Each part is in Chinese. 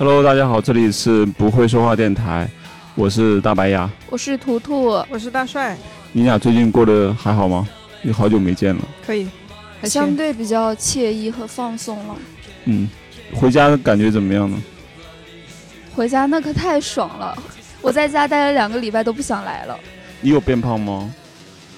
Hello，大家好，这里是不会说话电台，我是大白牙，我是图图，我是大帅，你俩最近过得还好吗？也好久没见了。可以，还相。对比较惬意和放松了。嗯，回家的感觉怎么样呢？回家那可太爽了，我在家待了两个礼拜都不想来了。你有变胖吗？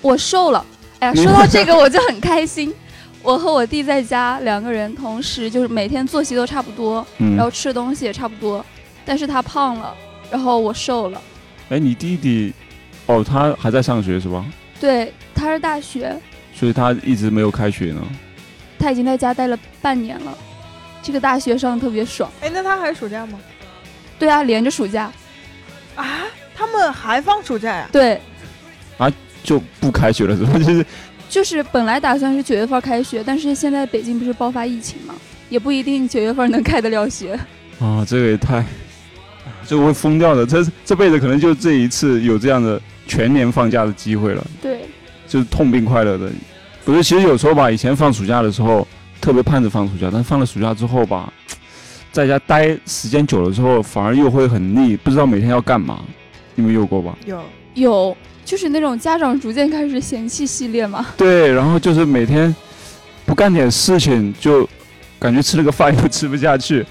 我瘦了，哎呀，说到这个我就很开心。我和我弟在家两个人同时就是每天作息都差不多，嗯然，后吃的东西也差不多，但是他胖了，然后我瘦了。哎，你弟弟，哦，他还在上学是吧？对，他是大学，所以他一直没有开学呢。他已经在家待了半年了。这个大学上得特别爽。哎，那他还暑假吗？对啊，连着暑假。啊，他们还放暑假呀？对，啊就不开学了是吧？就是就是本来打算是九月份开学，但是现在北京不是爆发疫情嘛，也不一定九月份能开得了学。啊，这个也太，这个会疯掉的。这这辈子可能就这一次有这样的全年放假的机会了，对，就是痛并快乐的。不是，其实有时候吧，以前放暑假的时候特别盼着放暑假，但放了暑假之后吧，在家待时间久了之后，反而又会很腻，不知道每天要干嘛。你们有过吧？有，有就是那种家长逐渐开始嫌弃系列嘛。对，然后就是每天不干点事情，就感觉吃了个饭又吃不下去，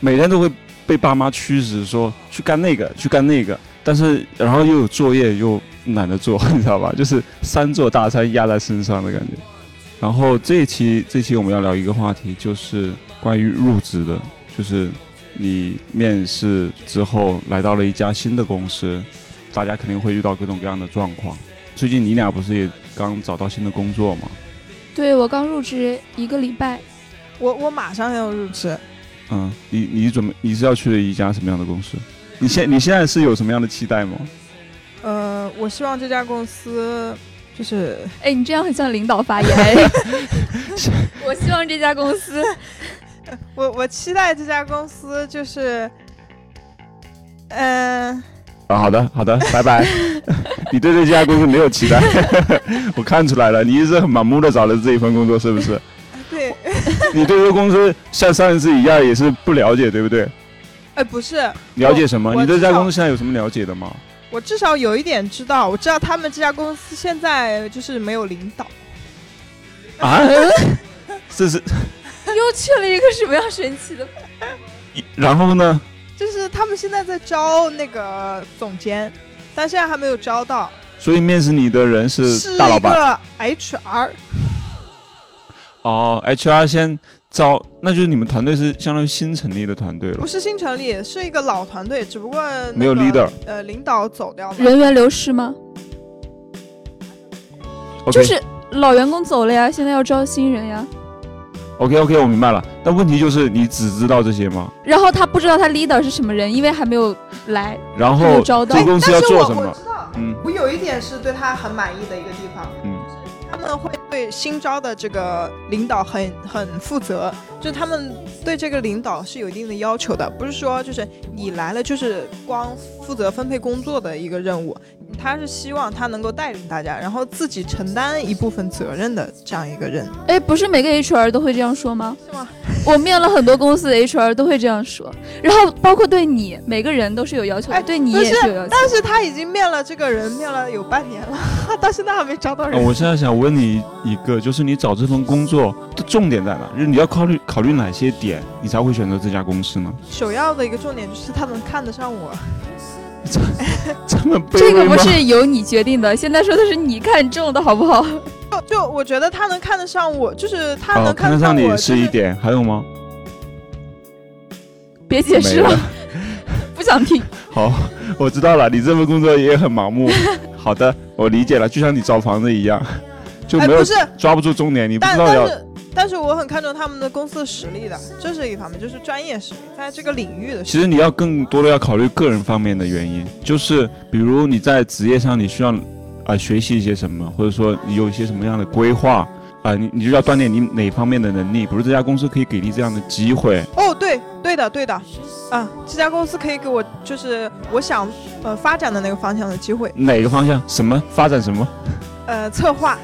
每天都会被爸妈驱使说去干那个，去干那个，但是然后又有作业又懒得做，你知道吧？就是三座大山压在身上的感觉。然后这一期这期我们要聊一个话题，就是关于入职的，就是你面试之后来到了一家新的公司，大家肯定会遇到各种各样的状况。最近你俩不是也刚找到新的工作吗？对我刚入职一个礼拜，我我马上要入职。嗯，你你准备你是要去一家什么样的公司？你现你现在是有什么样的期待吗？呃，我希望这家公司就是哎，你这样很像领导发言。哎 我希望这家公司，我我期待这家公司就是，嗯、啊，好的好的，拜拜。你对这家公司没有期待，我看出来了，你是很盲目的找了这一份工作，是不是？对，你对这个公司像上一次一样也是不了解，对不对？哎，不是，了解什么？你对这家公司现在有什么了解的吗？我至少有一点知道，我知道他们这家公司现在就是没有领导。啊？这是，又去了一个什么样神奇的？然后呢？就是他们现在在招那个总监，但现在还没有招到，所以面试你的人是是大老板一个 HR。哦，HR 先招，那就是你们团队是相当于新成立的团队了不。是新成立，是一个老团队，只不过、那个、没有 leader 呃，领导走掉了。人员流失吗就是老员工走了呀，现在要招新人呀。OK OK，我明白了。但问题就是你只知道这些吗？然后他不知道他 leader 是什么人，因为还没有来。然后没有招到这个公司要做什么我？我知道，嗯我有一点是对他很满意的一个地方，嗯他们会对新招的这个领导很很负责，就是他们对这个领导是有一定的要求的，不是说就是你来了就是光负责分配工作的一个任务，他是希望他能够带领大家，然后自己承担一部分责任的这样一个人，哎，不是每个 HR 都会这样说吗？是吗？我面了很多公司的 HR 都会这样说，然后包括对你，每个人都是有要求的，哎对你不是也是有要求。但是他已经面了这个人，面了有半年了，到现在还没招到呃人。我现在想问你一个，就是你找这份工作的重点在哪？就是你要考虑考虑哪些点，你才会选择这家公司呢？首要的一个重点就是他能看得上我。这么卑这个不？是由你决定的，现在说的是你看中的好不好？就就我觉得他能看得上我，就是他哦，能看得上你是一点，还有吗？别解释了，不想听。好，我知道了，你这份工作也很盲目。好的，我理解了，就像你找房子一样，就没有哎不是，抓不住重点，你不知道要但但是但是我很看重他们的公司的实力的，这是一方面，就是专业实力，在这个领域的。其实你要更多的要考虑个人方面的原因，就是比如你在职业上你需要啊、呃学习一些什么，或者说你有一些什么样的规划啊、你你就要锻炼你哪方面的能力，比如这家公司可以给你这样的机会，哦，对对的对的，啊，这家公司可以给我就是我想呃发展的那个方向的机会，哪个方向，什么？发展什么？呃，策划，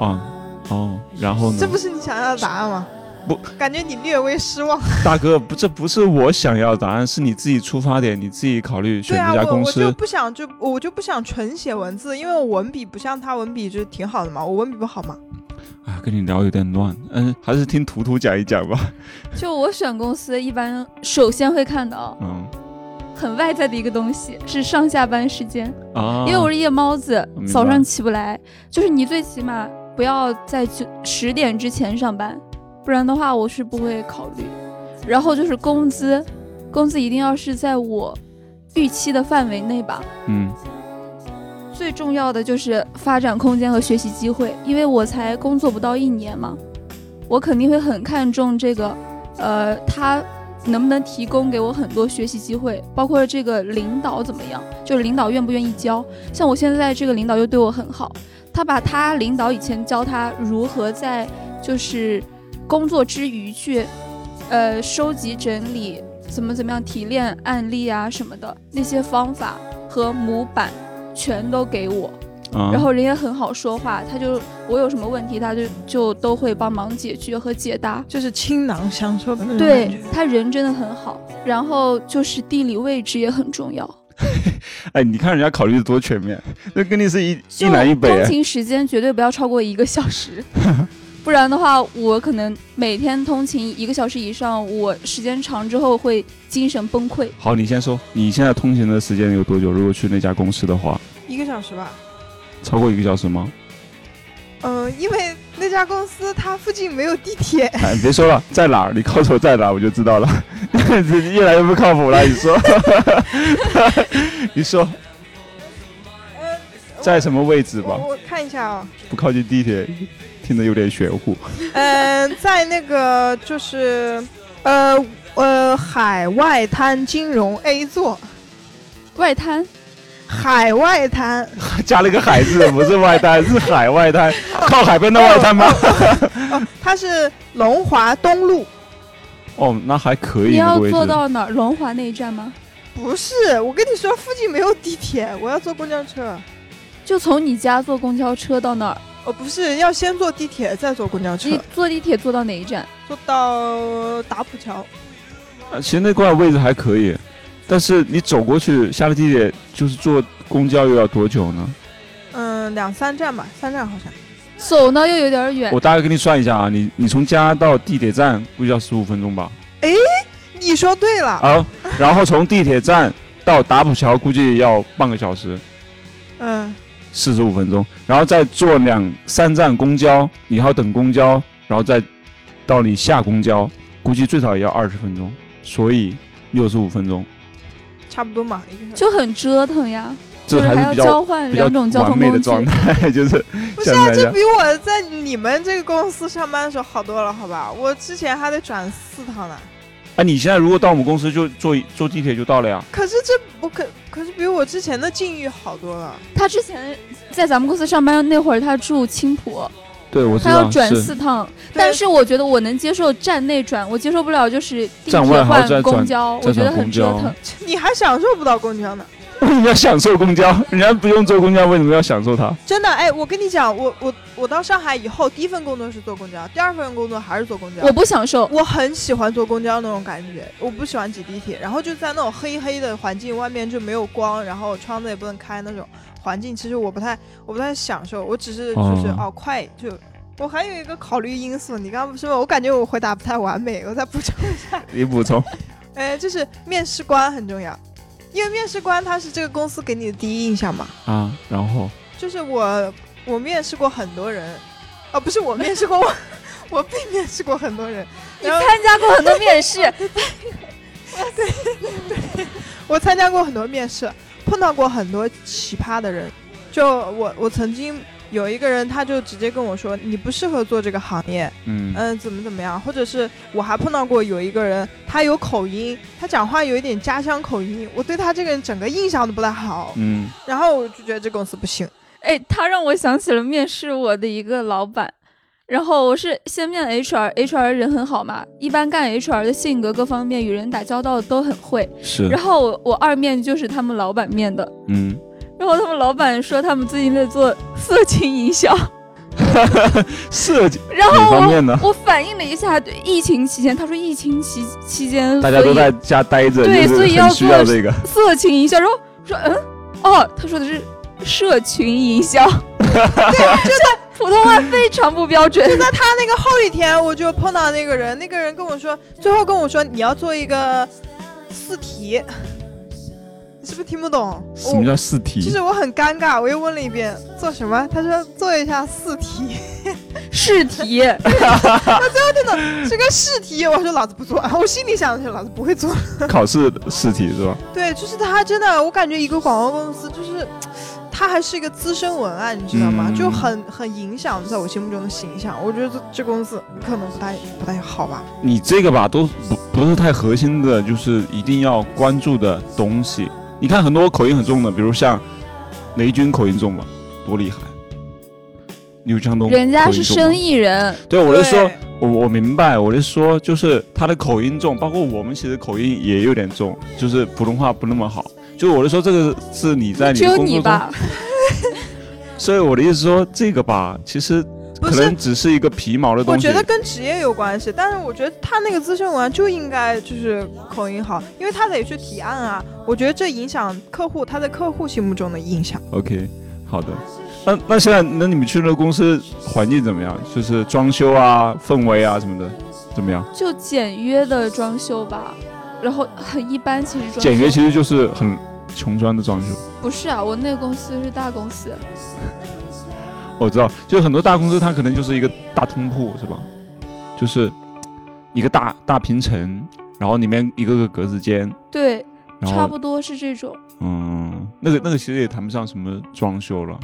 啊哦，然后呢？这不是你想要的答案吗？不，感觉你略微失望。大哥，不，这不是我想要的答案，是你自己出发点，你自己考虑选对啊，这家公我我就。不想就我就不想纯写文字，因为我文笔不像他文笔就挺好的嘛，我文笔不好嘛。哎，跟你聊有点乱，嗯，还是听图图讲一讲吧。就我选公司，一般首先会看到嗯很外在的一个东西是上下班时间，啊，因为我是夜猫子早上起不来。就是你最起码不要在九十点之前上班，不然的话我是不会考虑。然后就是工资，工资一定要是在我预期的范围内吧。嗯最重要的就是发展空间和学习机会，因为我才工作不到一年嘛，我肯定会很看重这个，呃，他能不能提供给我很多学习机会，包括这个领导怎么样，就是领导愿不愿意教。像我现在这个领导又对我很好，他把他领导以前教他如何在就是工作之余去，呃，收集整理怎么怎么样提炼案例啊什么的那些方法和模板。全都给我，啊，然后人也很好说话，他就我有什么问题，他就就都会帮忙解决和解答。就是倾囊相授的那种感对。他人真的很好，然后就是地理位置也很重要，哎，你看人家考虑的多全面，那跟你是一一南一北哎。通勤时间绝对不要超过一个小时，不然的话，我可能每天通勤一个小时以上，我时间长之后会精神崩溃。好，你先说，你现在通勤的时间有多久？如果去那家公司的话，一个小时吧。超过一个小时吗？嗯、因为那家公司它附近没有地铁。哎，别说了，在哪儿？你告诉我在哪儿，我就知道了。越来越不靠谱了，你说，你说呃，在什么位置吧？我我看一下啊、不靠近地铁，听着有点玄乎。嗯、在那个就是呃呃海外滩金融 A 座，外滩海外滩 加了个海字，不是外滩，是海外滩，靠海边的外滩吗？哦，它是龙华东路，哦，那还可以，你要。坐到哪儿？龙华那一站吗？不是，我跟你说，附近没有地铁，我要坐公交车。就从你家坐公交车到那儿，哦，不是，要先坐地铁，再坐公交车你，坐地铁坐到哪一站？坐到打浦桥。啊其实那块位置还可以，但是你走过去下了地铁，就是坐公交又要多久呢？嗯，两三站吧，三站好像。走呢又有点远我，大概给你算一下啊，你你从家到地铁站估计要十五分钟吧。你说对了，好，然后从地铁站到打浦桥估计要半个小时，嗯，四十五分钟，然后再坐两三站公交，你还要等公交，然后再到你下公交，估计最少也要二十分钟，所以六十五分钟，差不多嘛，一个。就很折腾呀，就是还要交换两种交通工具。美的状态，就是不是啊，这比我在你们这个公司上班的时候好多了，好吧？我之前还得转四趟呢。啊，你现在如果到我们公司就坐坐地铁就到了呀。可是这我可可是比我之前的境遇好多了。他之前在咱们公司上班那会儿，他住青浦，对，我知道他要转四趟，但是我觉得我能接受站内转，我接受不了就是地铁站外还要再换公转交，再我觉得很折腾。你还享受不到公交呢？为什么要享受公交？人家不用坐公交，为什么要享受它？真的，哎，我跟你讲，我我我到上海以后，第一份工作是坐公交，第二份工作还是坐公交。我不享受，我很喜欢坐公交那种感觉，我不喜欢挤地铁。然后就在那种黑黑的环境，外面就没有光，然后窗子也不能开那种环境，其实我不太我不太享受。我只是就是哦哦快就。我还有一个考虑因素，你刚刚不是问？我感觉我回答不太完美，我再补充一下。你补充。哎，就是面试官很重要，因为面试官他是这个公司给你的第一印象嘛。啊，然后就是我我面试过很多人，哦，不是我面试过我，我被面试过很多人。你参加过很多面试，对对我参加过很多面试，碰到过很多奇葩的人。就我我曾经有一个人，他就直接跟我说你不适合做这个行业，嗯嗯、怎么怎么样，或者是我还碰到过有一个人，他有口音，他讲话有一点家乡口音，我对他这个人整个印象都不太好，嗯然后我就觉得这公司不行。哎，他让我想起了面试我的一个老板。然后我是先面 HR，HR 人很好嘛，一般干 HR 的性格各方面与人打交道都很会。是。然后我我二面就是他们老板面的，嗯。然后他们老板说他们最近在做色情营销，色情 然后我？我反映了一下，对疫情期间，他说疫情期期间，大家都在家待着，对所以要做这个。色情营销，然后说嗯？哦，他说的是社群营销，对，真的普通话非常不标准。就在他那个后一天我就碰到那个人，那个人跟我说，最后跟我说你要做一个试题，你是不是听不懂？什么叫试题？其实我很尴尬，我又问了一遍做什么，他说做一下试题，试题，这个试题，我说老子不做，我心里想的是老子不会做。考试试题是吧？对，就是他真的，我感觉一个广告公司就是。他还是一个资深文案，你知道吗？嗯就很很影响在我心目中的形象。我觉得这这公司可能不太不太好吧。你这个吧，都不不是太核心的，就是一定要关注的东西。你看很多口音很重的，比如像雷军口音重吧，多厉害。刘强东，人家是生。意人，对，我是说，我我明白，我是说，就是他的口音重，包括我们其实口音也有点重，就是普通话不那么好。就我是说，这个是你在你只有的工作中，你吧？所以我的意思说，这个吧，其实可能只是一个皮毛的东西。我觉得跟职业有关系，但是我觉得他那个资深文案就应该就是口音好，因为他得去提案啊。我觉得这影响客户他在客户心目中的印象。OK，好的。那那现在，那你们去那个公司环境怎么样？就是装修啊、氛围啊什么的，怎么样？就简约的装修吧，然后很一般。其实装修简约其实就是很穷酸的装修。不是啊，我那个公司是大公司，我知道，就是很多大公司它可能就是一个大通铺，是吧？就是一个大大平层，然后里面一个个格子间，对，差不多是这种。嗯，那个那个其实也谈不上什么装修了。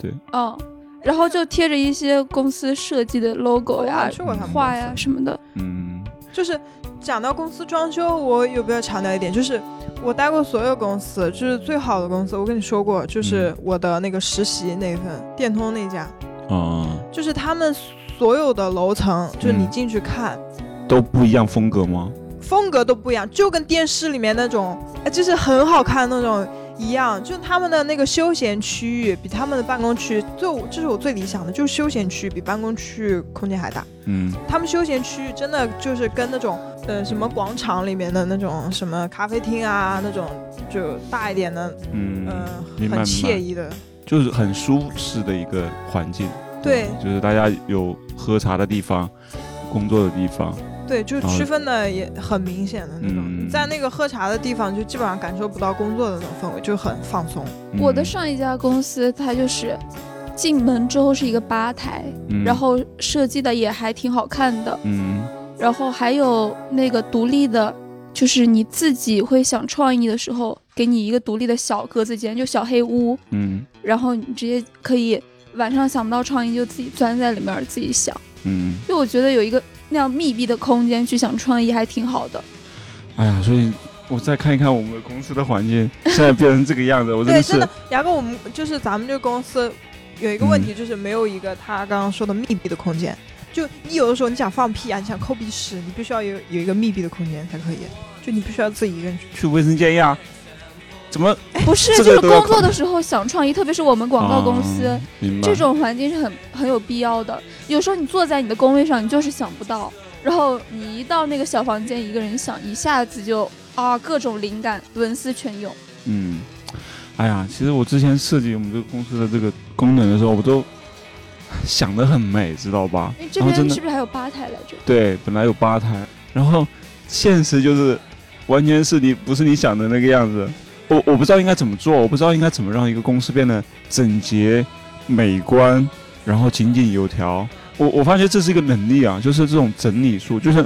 对嗯，然后就贴着一些公司设计的 logo 呀画呀什么的。嗯就是讲到公司装修，我有必要强调一点，就是我待过所有公司，就是最好的公司。我跟你说过，就是我的那个实习那份电通那家，啊、就是他们所有的楼层，就是你嗯进去看。都不一样风格吗？风格都不一样，就跟电视里面那种，哎，就是很好看那种一样。就他们的那个休闲区域比他们的办公区，就这是我最理想的，就是休闲区比办公区空间还大。嗯他们休闲区域真的就是跟那种呃什么广场里面的那种什么咖啡厅啊那种就大一点的，嗯，很惬意的。就是很舒适的一个环境。对就是大家有喝茶的地方，工作的地方。对，就区分的也很明显的那种。在那个喝茶的地方，就基本上感受不到工作的那种氛围，就很放松。我的嗯上一家公司，它就是进门之后是一个吧台，嗯然后设计的也还挺好看的，嗯然后还有那个独立的，就是你自己会想创意的时候，给你一个独立的小格子间，就小黑屋，嗯然后你直接可以晚上想不到创意就自己钻在里面自己想。嗯，就我觉得有一个那样密闭的空间去想创意还挺好的。哎呀，所以我再看一看我们公司的环境，现在变成这个样子，我真对，的是真的，牙哥，我们就是咱们这个公司有一个问题，就是没有一个他刚刚说的密闭的空间。就你有的时候你想放屁啊，你想抠鼻屎，你必须要有有一个密闭的空间才可以。就你必须要自己一个人去。去卫生间呀？怎么不是，就是工作的时候想创意，特别是我们广告公司，啊这种环境是很很有必要的。有时候你坐在你的工位上，你就是想不到，然后你一到那个小房间，一个人想，一下子就啊各种灵感文思泉涌。嗯，哎呀，其实我之前设计我们这个公司的这个功能的时候，我都想得很美，知道吧哎，？这边是不是还有吧台来着？对，本来有吧台，然后现实就是完全是你不是你想的那个样子。我我不知道应该怎么做，我不知道应该怎么让一个公司变得整洁、美观，然后井井有条。我我发现这是一个能力啊，就是这种整理术，就是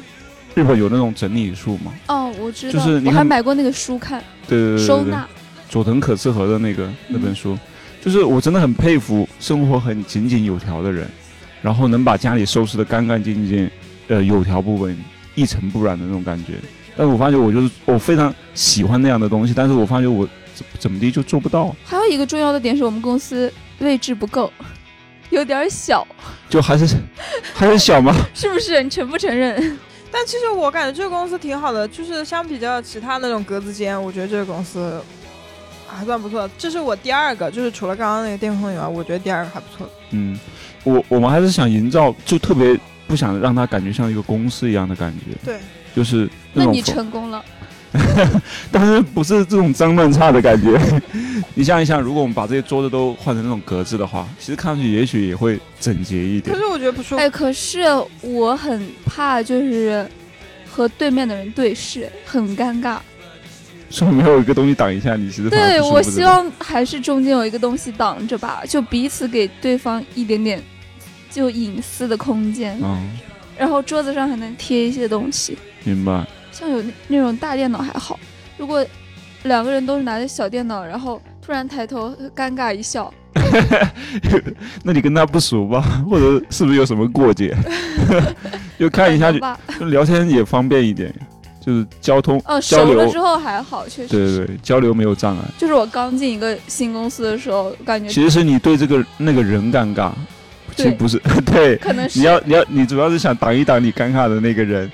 日本有那种整理术嘛。哦，我知道，就是你我还买过那个书看，对对对对对，收纳。佐藤可士和的那个那本书，就是我真的很佩服生活很井井有条的人，然后能把家里收拾的干干净净，呃，有条不紊、一尘不染的那种感觉。但是我发觉我就是我非常喜欢那样的东西，但是我发觉我怎怎么地就做不到，还有一个重要的点是我们公司位置不够，有点小，就还是 还是小吗。是不是？你承不承认？但其实我感觉这个公司挺好的，就是相比较其他那种格子间，我觉得这个公司还算不错。这是我第二个，就是除了刚刚那个电风以外，我觉得第二个还不错。嗯，我我们还是想营造，就特别不想让它感觉像一个公司一样的感觉，对，就是那你成功了。但是不是这种脏乱差的感觉。你想一想，如果我们把这些桌子都换成那种格子的话，其实看上去也许也会整洁一点。可是我觉得不舒服。哎，可是我很怕，就是和对面的人对视，很尴尬。说没有一个东西挡一下你，其实对我希望还是中间有一个东西挡着吧，就彼此给对方一点点就隐私的空间，嗯，然后桌子上还能贴一些东西，明白。像有那那种大电脑还好，如果两个人都是拿着小电脑，然后突然抬头尴尬一笑，那你跟他不熟吧？或者是不是有什么过节？就看一下。就聊天也方便一点，就是交通、哦，交流熟了之，后还好，确实。对对对，交流没有障碍。就是我刚进一个新公司的时候，感觉其实是你对这个那个人尴尬，其实不是对。可能是你要你要你主要是想挡一挡你尴尬的那个人，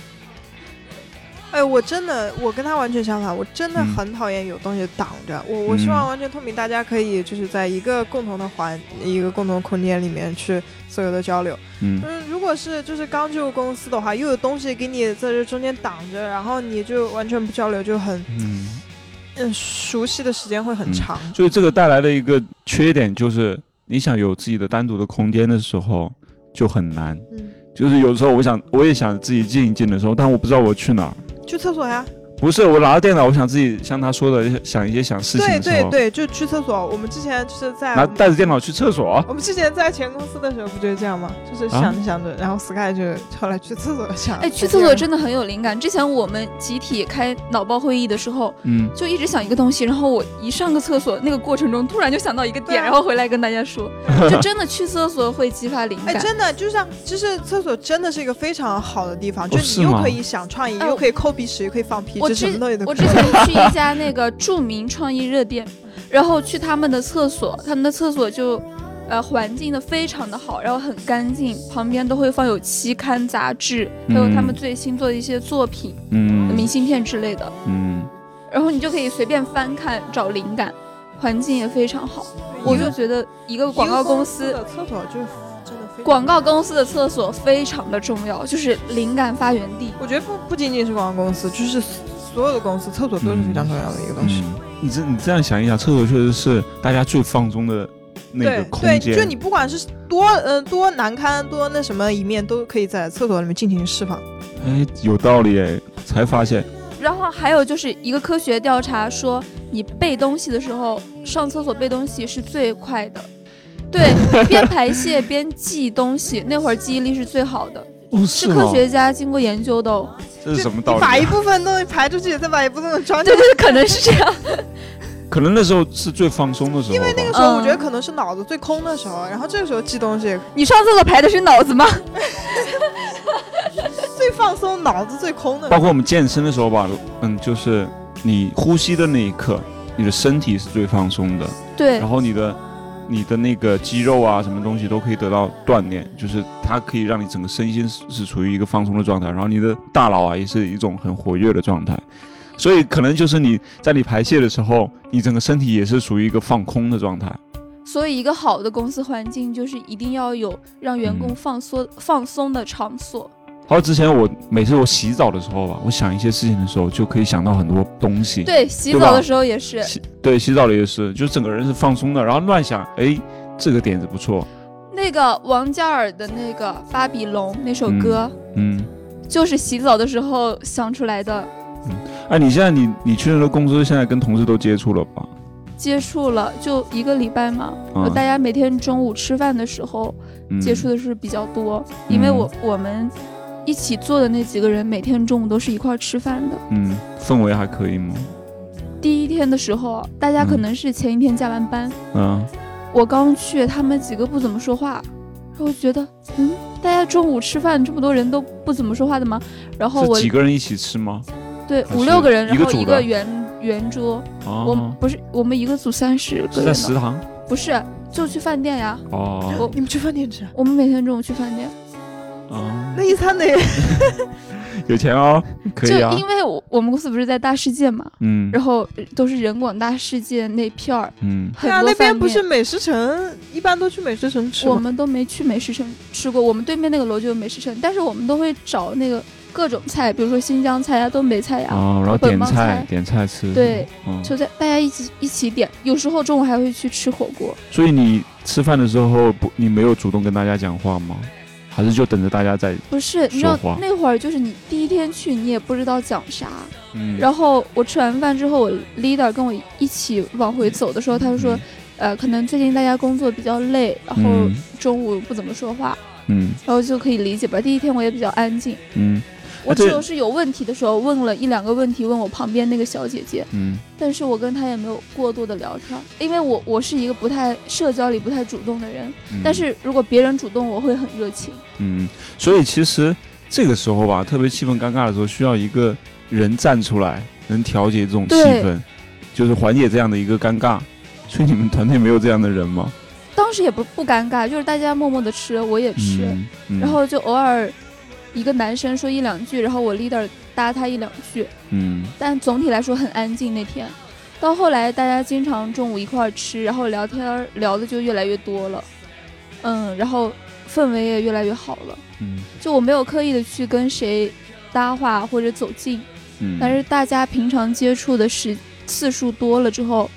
哎，我真的，我跟他完全相反，我真的嗯很讨厌有东西挡着。我我希望完全透明，大家可以就是在一个共同的环、一个共同空间里面去所有的交流。嗯，嗯，如果是就是刚进入公司的话，又有东西给你在这中间挡着，然后你就完全不交流，就很嗯，嗯熟悉的时间会很嗯长。所以这个带来的一个缺点就是，你想有自己的单独的空间的时候就很难。嗯，就是有时候我想我也想自己静一静的时候，但我不知道我去哪儿。去厕所呀。不是我拿着电脑，我想自己像他说的想一些想事情对的时候，对对，就去厕所。我们之前就是在拿带着电脑去厕所。我们之前在前公司的时候不就是这样吗？就是啊想着想着，然后 Sky 就后来去厕所想。哎，去厕所真的很有灵感。之前我们集体开脑爆会议的时候，嗯，就一直想一个东西，然后我一上个厕所，那个过程中突然就想到一个点，啊 然后回来跟大家说，就真的去厕所会激发灵哎，感。真的就像，就是厕所真的是一个非常好的地方，就是你又可以想创意，哎又可以抠鼻屎，又可以放屁，我之我之。前去一家那个著名创意热店，然后去他们的厕所，他们的厕所就。呃，环境的非常的好，然后很干净，旁边都会放有期刊、杂志，还有他们嗯最新做的一些作品、嗯明信片之类的，嗯，然后你就可以随便翻看找灵感，环境也非常好。我就觉得一个广告公司的厕所就是真的非常广告公司的厕所非常的重要，就是灵感发源地。我觉得不不仅仅是广告公司，就是所有的公司厕所都是非常重要的一个东西。嗯，你这你这样想一想，厕所确实是大家最放松的那个对对，空间。就你不管是多呃多难堪多那什么一面，都可以在厕所里面尽情释放。哎，有道理哎，才发现，然后还有就是一个科学调查说，你背东西的时候，上厕所背东西是最快的。对，边排泄边记东西，那会儿记忆力是最好的，哦，是吗科学家经过研究的哦。这是什么道理把一啊？部分东西排出去，再把一部分东西 装进去。对对，可能是这样。可能那时候是最放松的时候，因为那个时候，我觉得嗯可能是脑子最空的时候，然后这个时候记东西你上厕所排的是脑子吗？最放松，脑子最空的。包括我们健身的时候吧，嗯，就是你呼吸的那一刻，你的身体是最放松的，对然，后你的你的那个肌肉啊，什么东西都可以得到锻炼，就是它可以让你整个身心是是处于一个放松的状态，然后你的大脑啊也是一种很活跃的状态，所以可能就是你在你排泄的时候，你整个身体也是属于一个放空的状态。所以一个好的公司环境就是一定要有让员工放松、放松的场所。还有之前我每次我洗澡的时候吧，我想一些事情的时候，就可以想到很多东西。对，洗澡的时候也是。洗对洗澡的也是，就整个人是放松的，然后乱想，哎，这个点子不错，那个王嘉尔的那个《巴比龙》那首歌，嗯。就是洗澡的时候想出来的。嗯哎，你现在你你去那个公司，现在跟同事都接触了吧？接触了就一个礼拜嘛，嗯大家每天中午吃饭的时候嗯接触的是比较多，因为我我们一起做的那几个人每天中午都是一块儿吃饭的。嗯，氛围还可以吗？第一天的时候，大家可能是前一天加完班，嗯，我刚去，他们几个不怎么说话，然后觉得，嗯，大家中午吃饭这么多人都不怎么说话的吗？然后我几个人一起吃吗？对五六个人，然后一个圆圆桌，我不是我们一个组三十个人在食堂不是就去饭店呀。哦我你们去饭店吃？我们每天中午去饭店，哦，那一餐得 有钱哦，可就以啊，因为我我们公司不是在大世界嘛，嗯。然后都是人广大世界那片儿，嗯。很对啊，那边不是美食城，一般都去美食城吃。我们都没去美食城吃过，我们对面那个楼就有美食城，但是我们都会找那个各种菜，比如说新疆菜呀、东北菜呀，啊，然后点菜菜。点菜吃，对，嗯，就在大家一起一起点，有时候中午还会去吃火锅。所以你吃饭的时候不，你没有主动跟大家讲话吗？还是就等着大家在？不是，你知道那会儿就是你第一天去，你也不知道讲啥。嗯然后我吃完饭之后，我 leader 跟我一起往回走的时候，他就说，呃，可能最近大家工作比较累，然后嗯中午不怎么说话，嗯然后就可以理解吧。第一天我也比较安静，嗯我这只有是有问题的时候问了一两个问题，问我旁边那个小姐姐，嗯但是我跟她也没有过多的聊天，因为我我是一个不太社交里不太主动的人，嗯，但是如果别人主动，我会很热情。嗯，所以其实这个时候吧，特别气氛尴尬的时候，需要一个人站出来，能调节这种气氛，就是缓解这样的一个尴尬。所以你们团队没有这样的人吗？当时也不不尴尬，就是大家默默的吃，我也吃，嗯，嗯然后就偶尔一个男生说一两句，然后我 leader 搭他一两句，嗯但总体来说很安静那天。到后来大家经常中午一块儿吃，然后聊天聊的就越来越多了，嗯，然后氛围也越来越好了。嗯就我没有刻意的去跟谁搭话或者走近，嗯，但是大家平常接触的时次数多了之后，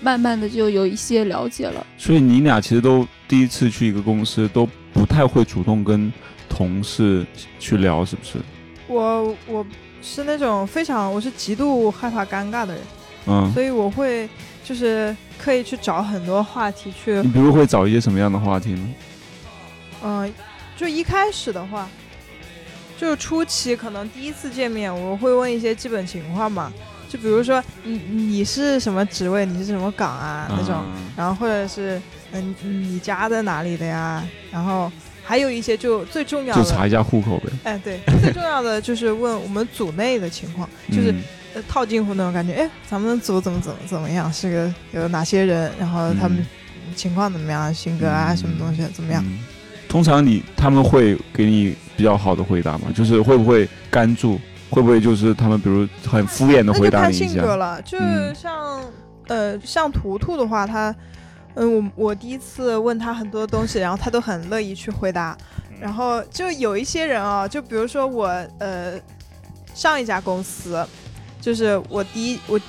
慢慢的就有一些了解了。所以你俩其实都第一次去一个公司，都不太会主动跟同事去聊，是不是？我我是那种非常，我是极度害怕尴尬的人，嗯，所以我会就是刻意去找很多话题去你，比如会找一些什么样的话题呢？嗯、就一开始的话，就初期可能第一次见面，我会问一些基本情况嘛，就比如说你你是什么职位，你是什么岗啊那种，然后或者是嗯、你家在哪里的呀，然后还有一些就最重要的，就查一下户口呗。哎对，最重要的就是问我们组内的情况，就是。套近乎那种感觉，哎，咱们组怎么怎么怎么样，是个有哪些人，然后他们情况怎么样，性格啊，嗯什么东西怎么样？嗯通常你他们会给你比较好的回答吗？就是会不会干住？会不会就是他们比如很敷衍的回答你一就看性格下？了，就嗯像、呃像图图的话，他嗯我我第一次问他很多东西，然后他都很乐意去回答，嗯然后就有一些人啊，就比如说我呃上一家公司，就是我第一我。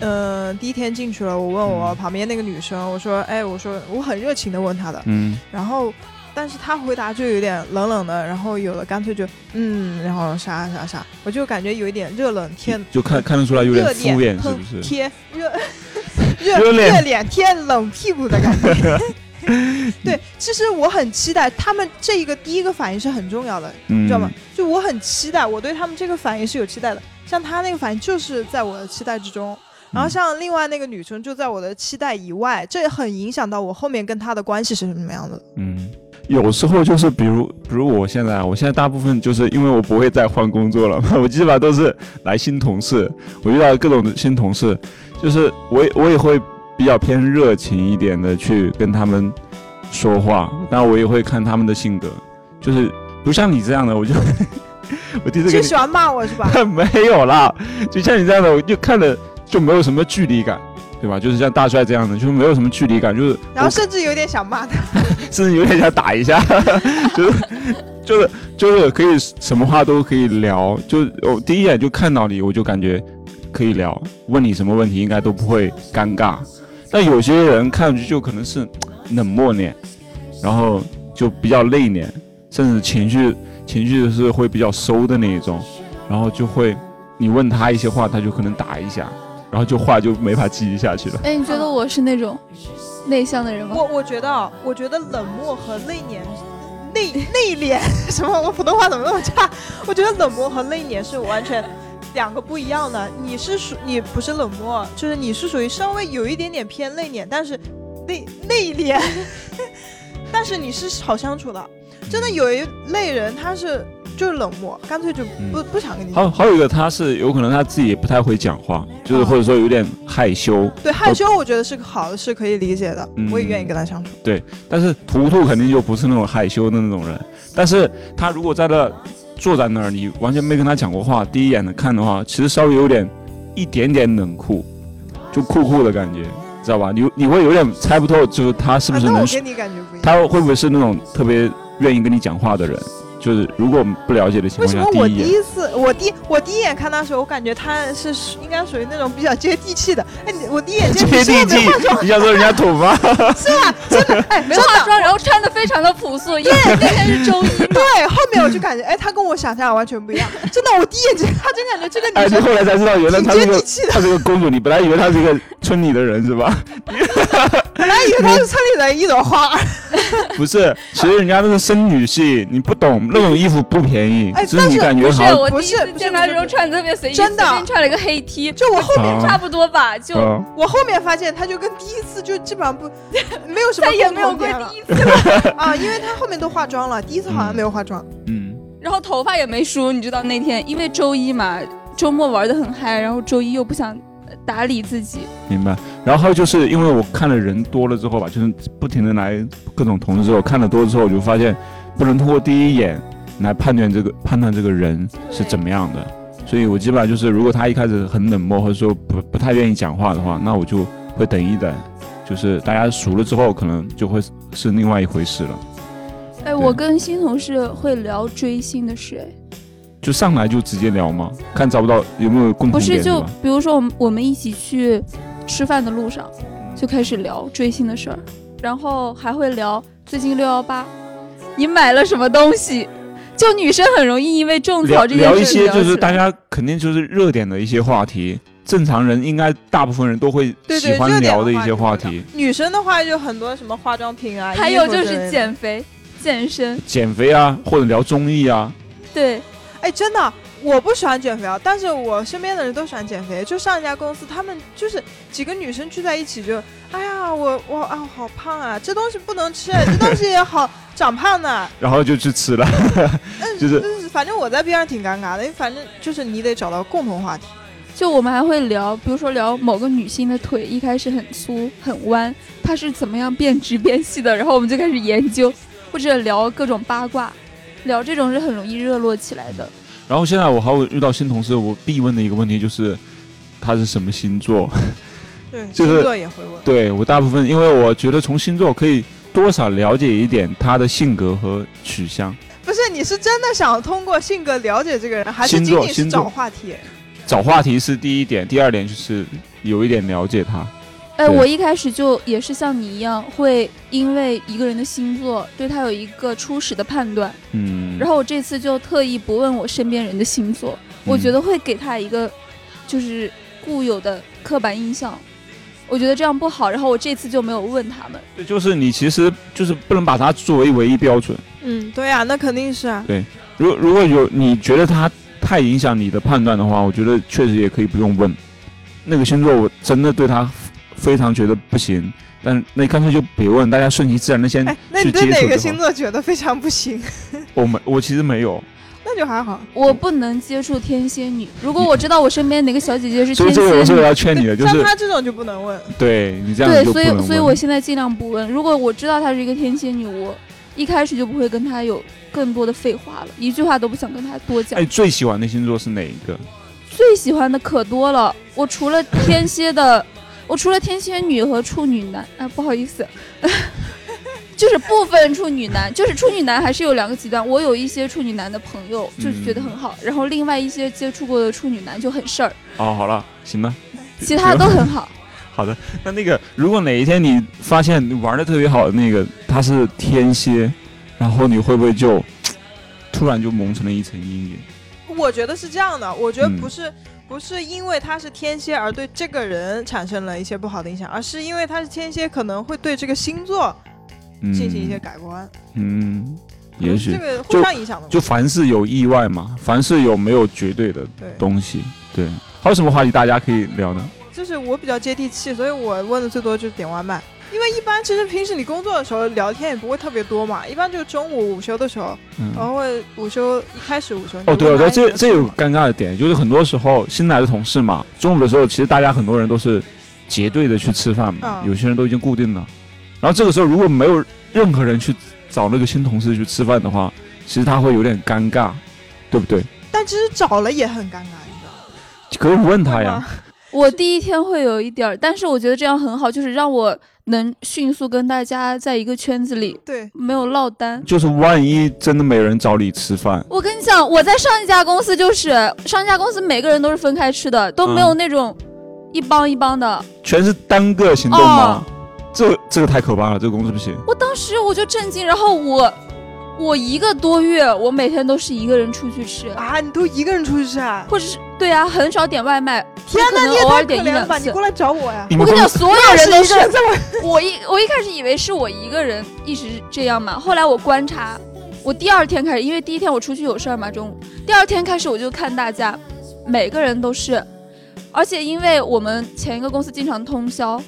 呃，第一天进去了，我问我嗯旁边那个女生，我说，哎，我说我很热情的问她的，嗯然后，但是他回答就有点冷冷的，然后有的干脆就嗯，然后啥啥啥，我就感觉有一点热冷天，就看看得出来有点热敷衍，是不是？贴热热热脸贴冷屁股的感觉。对，其实我很期待他们这一个第一个反应是很重要的，嗯，知道吗？就我很期待，我对他们这个反应是有期待的。像他那个反应就是在我的期待之中，然后嗯像另外那个女生就在我的期待以外，这也很影响到我后面跟她的关系是什么样的。嗯，有时候就是比如，比如我现在，我现在大部分就是因为我不会再换工作了，我基本上都是来新同事，我遇到各种的新同事，就是我也我也会比较偏热情一点的去跟他们说话，但我也会看他们的性格，就是不像你这样的，我就我第一次就喜欢骂我是吧？没有啦，就像你这样的，我就看了就没有什么距离感。对吧？就是像大帅这样的，就是没有什么距离感，就是然后甚至有点想骂他。甚至有点想打一下，就是就是就是可以什么话都可以聊，就我第一眼就看到你，我就感觉可以聊，问你什么问题应该都不会尴尬。但有些人看上去就可能是冷漠脸，然后就比较内敛，甚至情绪情绪是会比较收的那一种，然后就会你问他一些话，他就可能打一下，然后就话就没法继续下去了。哎，你觉得我是那种内向的人吗？我我觉得，我觉得冷漠和内敛、内内敛什么？我普通话怎么那么差？我觉得冷漠和内敛是完全两个不一样的。你是属你不是冷漠，就是你是属于稍微有一点点偏内敛，但是内内敛，但是你是好相处的。真的有一类人，他是就是冷漠，干脆就不、不想跟你好。还有还有一个，他是有可能他自己也不太会讲话，就是啊或者说有点害羞。对害羞，我觉得是个好的，是可以理解的，嗯我也愿意跟他相处。对但是图图肯定就不是那种害羞的那种人，但是他如果在那坐在那儿，你完全没跟他讲过话，第一眼的看的话，其实稍微有点一点点冷酷，就酷酷的感觉，知道吧？你你会有点猜不透，就是他是不是能我跟你感觉不一样。他会不会是那种特别愿意跟你讲话的人？就是如果我们不了解的情况下，为什么我第第一次，我第我第一眼看他的时候，我感觉他是应该属于那种比较接地气的。哎，你我第一眼见接地气，你想说人家土吗？是吧？真的 哎，没化妆，然后穿的非常的朴素，因为那天是周一。对，后面我就感觉，哎，他跟我想象的完全不一样。真的，我第一眼见他，真感觉这个哎，女生你后来才知道，原来挺她是个接地气的。她是个公主，你本来以为她是一个村里的人是吧？本来以为她是村里的一朵花，不是，其实人家那是生女系，你不懂，那种衣服不便宜，哎只是你但是不是感觉好像我第一次不是见他的时候穿的特别随意，真的穿了一个黑 T，就我后面差不多吧，就啊我后面发现，他就跟第一次就基本上不没有什么再也没有过第一次，啊，因为他后面都化妆了，第一次好像没有化妆。嗯，然后头发也没梳，你知道那天因为周一嘛，周末玩的很嗨，然后周一又不想呃打理自己，明白。然后还有就是因为我看的人多了之后吧，就是不停的来各种同事之后，看的多了之后，我就发现不能通过第一眼来判断这个判断这个人是怎么样的。所以我基本上就是，如果他一开始很冷漠，或者说不不太愿意讲话的话，那我就会等一等，就是大家熟了之后，可能就会是另外一回事了。哎，我跟新同事会聊追星的事，哎，就上来就直接聊吗？看找不到有没有共同点不是就？比如说我们我们一起去吃饭的路上就开始聊追星的事儿，然后还会聊最近六幺八你买了什么东西，就女生很容易因为种草这件事聊一些就是大家肯定就是热点的一些话题，正常人应该大部分人都会喜欢聊的一些的话话题。女生的话就很多什么化妆品啊，还有就是。减肥、健身，减肥啊，或者聊综艺啊，对，哎，真的，我不喜欢减肥啊，但是我身边的人都喜欢减肥。就上一家公司，他们就是几个女生聚在一起就，哎呀，我我啊好胖啊，这东西不能吃，这东西也好长胖的。然后就去吃了，嗯，就是就是反正我在边上挺尴尬的，因为反正就是你得找到共同话题。就我们还会聊，比如说聊某个女性的腿一开始很粗很弯，她是怎么样变直变细的，然后我们就开始研究，或者聊各种八卦，聊这种是很容易热络起来的。然后现在我还会遇到新同事，我必问的一个问题就是他是什么星座？对，就是星座也会问。对我大部分，因为我觉得从星座可以多少了解一点他的性格和取向。不是，你是真的想通过性格了解这个人，还是仅仅是找话题？找话题是第一点，第二点就是有一点了解他。哎，我一开始就也是像你一样，会因为一个人的星座对他有一个初始的判断，嗯，然后我这次就特意不问我身边人的星座，我觉得得会给他一个就是固有的刻板印象，我觉得这样不好，然后我这次就没有问他们。对，就是你其实就是不能把它作为唯一标准。嗯，对呀、那肯定是啊。对如如果有你觉得它太影响你的判断的话，我觉得确实也可以不用问。那个星座我真的对他非常觉得不行，但那干脆就别问，大家顺其自然的先哎，那你对哪个。星座觉得非常不行？我没，我其实没有，那就还好。我不能接触天蝎女，如果我知道我身边哪个小姐姐是天蝎女，这个我是我要劝你的，就是像她这种就不能问。对你这样子对，所以所以我现在尽量不问。如果我知道她是一个天蝎女，我一开始就不会跟她有更多的废话了，一句话都不想跟她多讲。哎，最喜欢的星座是哪一个？最喜欢的可多了，我除了天蝎的，我除了天蝎女和处女男，啊，不好意思，就是部分处女男，就是处女男还是有两个极端。我有一些处女男的朋友，就是觉得很好，然后另外一些接触过的处女男就很事儿，哦，好了，行了，其他都很好。好的。那那个，如果哪一天你发现你玩的特别好的那个他是天蝎，然后你会不会就突然就蒙成了一层阴影？我觉得是这样的，我觉得嗯不是、不是因为他是天蝎而对这个人产生了一些不好的影响，而是因为他是天蝎，可能会对这个星座嗯，进行一些改观。嗯，也许这个互相影响的嘛。就凡事有意外嘛，凡事有没有绝对的，东西。对，还有什么话题大家可以聊呢？就是我比较接地气，所以我问的最多就是点外卖。因为一般其实平时你工作的时候聊天也不会特别多嘛，一般就中午午休的时候，嗯然后会午休一开始午休。哦，对了，对，这这有尴尬的点，就是很多时候新来的同事嘛，中午的时候其实大家很多人都是结队的去吃饭嘛，嗯有些人都已经固定了。然后这个时候如果没有任何人去找那个新同事去吃饭的话，其实他会有点尴尬，对不对？但其实找了也很尴尬，你知道吗？可以问他呀，我第一天会有一点儿，但是我觉得这样很好，就是让我能迅速跟大家在一个圈子里，对，没有落单。就是万一真的没人找你吃饭，我跟你讲，我在上一家公司就是上一家公司每个人都是分开吃的，都没有那种一帮一帮的。全是单个行动吗？这这个太可怕了，这个公司不行。我当时我就震惊，然后我我一个多月，我每天都是一个人出去吃，啊，你都一个人出去吃啊？或者是对啊，很少点外卖，天哪，可能你也太可偶尔点一怜了吧！你两次过。来找我呀！我跟你讲，所有人都是 我一我一开始以为是我一个人一直这样嘛，后来我观察，我第二天开始，因为第一天我出去有事儿嘛，中午，第二天开始我就看大家，每个人都是，而且因为我们前一个公司经常通宵，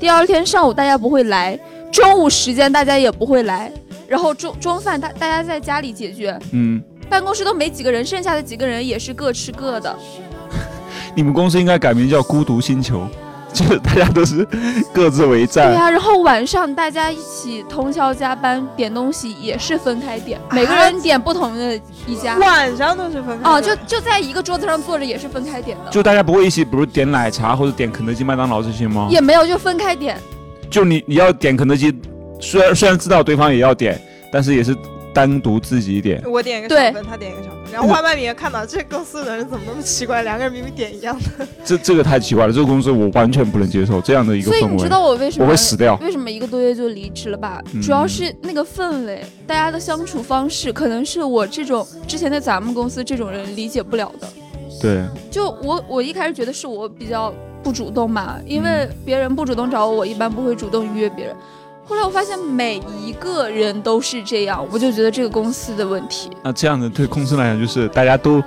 第二天上午大家不会来，中午时间大家也不会来，然后中中饭大大家在家里解决，嗯，办公室都没几个人，剩下的几个人也是各吃各的。你们公司应该改名叫孤独星球，就是大家都是各自为战对战。呀、然后晚上大家一起通宵加班点东西也是分开点，每个人点不同的一家。晚上都是分开的哦，就就在一个桌子上坐着也是分开点的，就大家不会一起，比如点奶茶或者点肯德基、麦当劳这些吗？也没有就分开点。就你你要点肯德基，虽然虽然知道对方也要点，但是也是单独自己点。我点一个对小份，他点一个小份，然后外卖员看到这公司的人怎么那么奇怪，两个人明明点一样的。这这个太奇怪了，这个公司我完全不能接受这样的一个氛围，所以你知道我为什么我会死掉。为什么一个多月就离职了吧？嗯主要是那个氛围，大家的相处方式，可能是我这种之前在咱们公司这种人理解不了的。对，就我我一开始觉得是我比较不主动嘛，因为嗯别人不主动找我，我一般不会主动约别人。后来我发现每一个人都是这样，我就觉得这个公司的问题。那这样子对公司来讲，就是大家都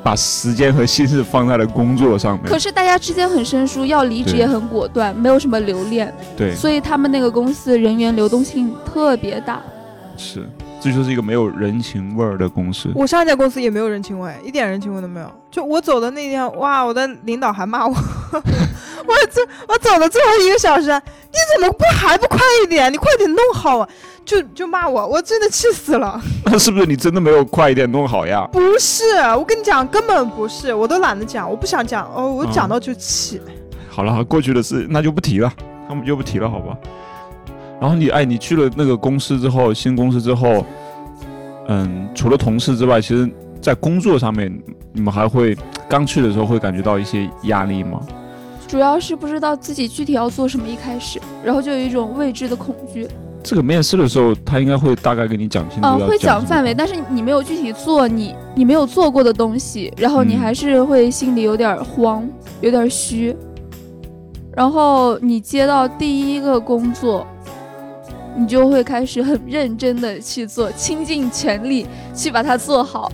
把时间和心思放在了工作上面。可是大家之间很生疏，要离职也很果断，没有什么留恋，对，所以他们那个公司人员流动性特别大。是，这就是一个没有人情味儿的公司。我上一家公司也没有人情味，一点人情味都没有。就我走的那天，哇，我的领导还骂我，我这我走的最后一个小时，你怎么不还不快一点？你快点弄好啊！就就骂我，我真的气死了。那是不是你真的没有快一点弄好呀？不是，我跟你讲，根本不是，我都懒得讲，我不想讲哦，我嗯讲到就气。好了，过去的事那就不提了，他们就不提了，好吧？然后你哎，你去了那个公司之后，新公司之后，嗯，除了同事之外，其实在工作上面，你们还会刚去的时候会感觉到一些压力吗？主要是不知道自己具体要做什么，一开始，然后就有一种未知的恐惧。这个面试的时候，他应该会大概给你讲清楚。嗯，会讲讲范围，但是你没有具体做你你没有做过的东西，然后你嗯还是会心里有点慌，有点虚。然后你接到第一个工作，你就会开始很认真的去做，倾尽全力去把它做好。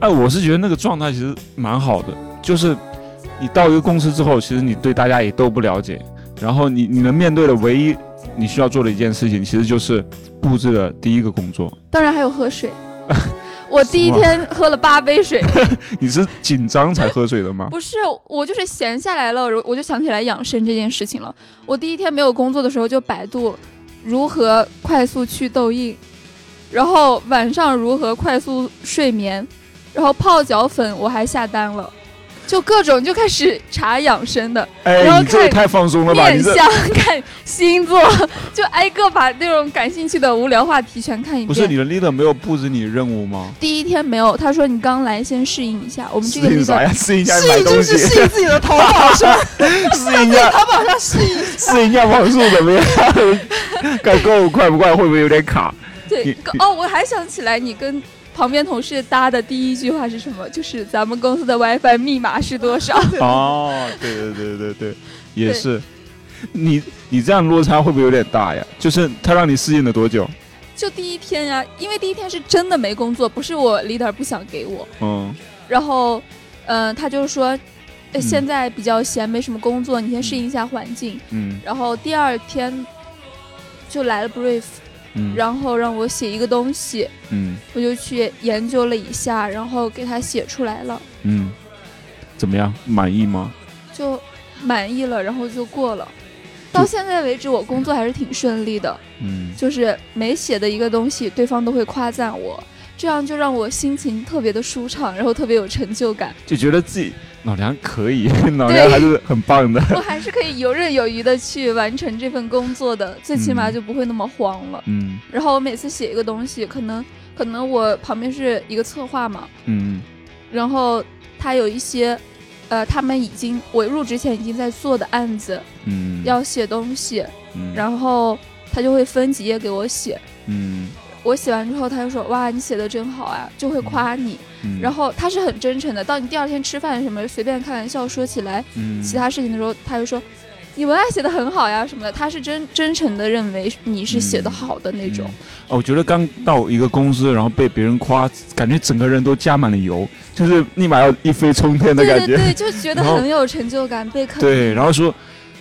哎，我是觉得那个状态其实蛮好的，就是你到一个公司之后，其实你对大家也都不了解，然后你你能面对的唯一你需要做的一件事情，其实就是布置的第一个工作。当然还有喝水，我第一天喝了八杯水，你是紧张才喝水的吗？不是我就是闲下来了，我我就想起来养生这件事情了。我第一天没有工作的时候就百度如何快速去痘印，然后晚上如何快速睡眠，然后泡脚粉我还下单了，就各种就开始查养生的，然哎，后你这个看太放松了吧？面相、看星座，就挨个把那种感兴趣的无聊话题全看一遍。不是你的 leader 没有布置你任务吗？第一天没有，他说你刚来先适应一下，我们这个适应啥 leader 呀？适应一下适应就买东西，是适应自己的淘宝上？适应一下淘宝上适应。适应一下网速怎么样？看购物快不快？会不会有点卡？对，哦，我还想起来，你跟旁边同事搭的第一句话是什么？就是咱们公司的 WiFi 密码是多少？哦，对对对对对，也是。你你这样落差会不会有点大呀？就是他让你适应了多久？就第一天呀，因为第一天是真的没工作，不是我 leader 不想给我。嗯然后，嗯、他就说，现在比较闲，没什么工作，你先适应一下环境。嗯然后第二天就来了 brief，嗯，然后让我写一个东西，嗯。我就去研究了一下，然后给他写出来了，嗯，怎么样？满意吗？就满意了，然后就过了。到现在为止，我工作还是挺顺利的，嗯，就是每写的一个东西，对方都会夸赞我，这样就让我心情特别的舒畅，然后特别有成就感。就觉得自己老梁可以，老梁还是很棒的。我还是可以游刃有余的去完成这份工作的，最起码嗯就不会那么慌了。嗯然后我每次写一个东西，可能可能我旁边是一个策划嘛，嗯然后他有一些，呃，他们已经我入职前已经在做的案子，嗯，要写东西，嗯，然后他就会分几页给我写。嗯我写完之后，他就说：“哇，你写的真好啊！”就会夸你。嗯，然后他是很真诚的，到你第二天吃饭什么随便开玩笑说起来嗯其他事情的时候，他就说：“你文案写的很好呀什么的。”他是真真诚的认为你是写的好的那种。哦，我觉得刚到一个公司，然后被别人夸，感觉整个人都加满了油，就是立马要一飞冲天的感觉。对对对，就觉得很有成就感，被肯定。对，然后说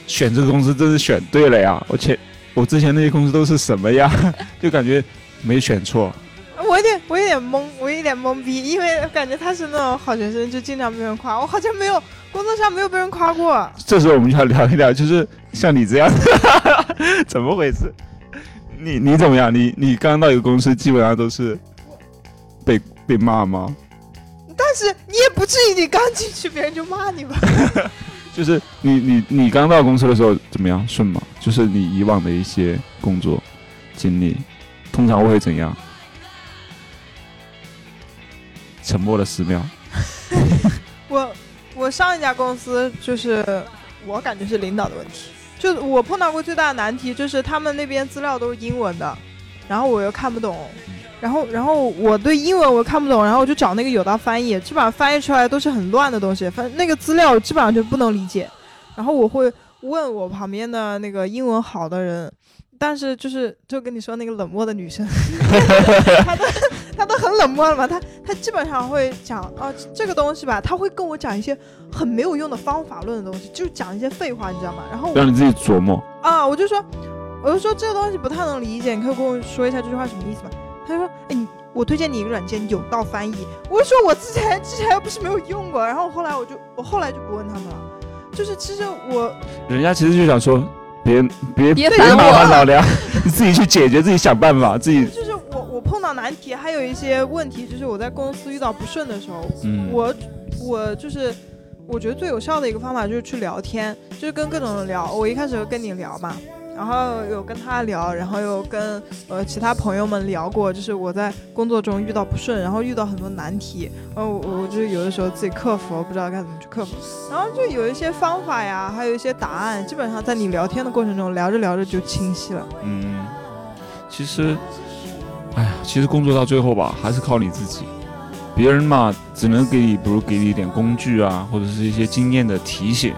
选这个公司真是选对了呀！我前我之前那些公司都是什么呀？就感觉没选错。我有点，我有点懵，我有点懵逼，因为感觉他是那种好学生，就经常被人夸。我好像没有工作上没有被人夸过。这时候我们就要聊一聊，就是像你这样，怎么回事？你你怎么样？你你刚到一个公司，基本上都是被被骂吗？但是你也不至于，你刚进去别人就骂你吧？就是你你你刚到公司的时候怎么样？顺吗？就是你以往的一些工作经历，通常会怎样？沉默了十秒。我我上一家公司就是我感觉是领导的问题，就我碰到过最大的难题就是他们那边资料都是英文的，然后我又看不懂，然后然后我对英文我又看不懂，然后我就找那个有道翻译，基本上翻译出来都是很乱的东西，反那个资料基本上就不能理解，然后我会问我旁边的那个英文好的人。但是就是就跟你说那个冷漠的女生，她都她都很冷漠了嘛，她她基本上会讲啊这个东西吧，她会跟我讲一些很没有用的方法论的东西，就讲一些废话，你知道吗？然后让你自己琢磨。啊，我就说，我就说这个东西不太能理解，你可以跟我说一下这句话什么意思吗？他就说，哎，你我推荐你一个软件有道翻译。我就说我之前之前又不是没有用过，然后后来我就我后来就不问他们了，就是其实我人家其实就想说，别别别别麻烦我烦老梁，你自己去解决，自己想办法，自己就是我我碰到难题，还有一些问题，就是我在公司遇到不顺的时候，嗯，我我就是我觉得最有效的一个方法就是去聊天，就是跟各种人聊。我一开始有跟你聊嘛，然后有跟他聊，然后又跟呃其他朋友们聊过，就是我在工作中遇到不顺，然后遇到很多难题，然后我我就是有的时候自己克服，不知道该怎么去克服，然后就有一些方法呀，还有一些答案，基本上在你聊天的过程中聊着聊着就清晰了。嗯，其实，哎呀，其实工作到最后吧，还是靠你自己。别人嘛，只能给你，比如给你一点工具啊，或者是一些经验的提醒。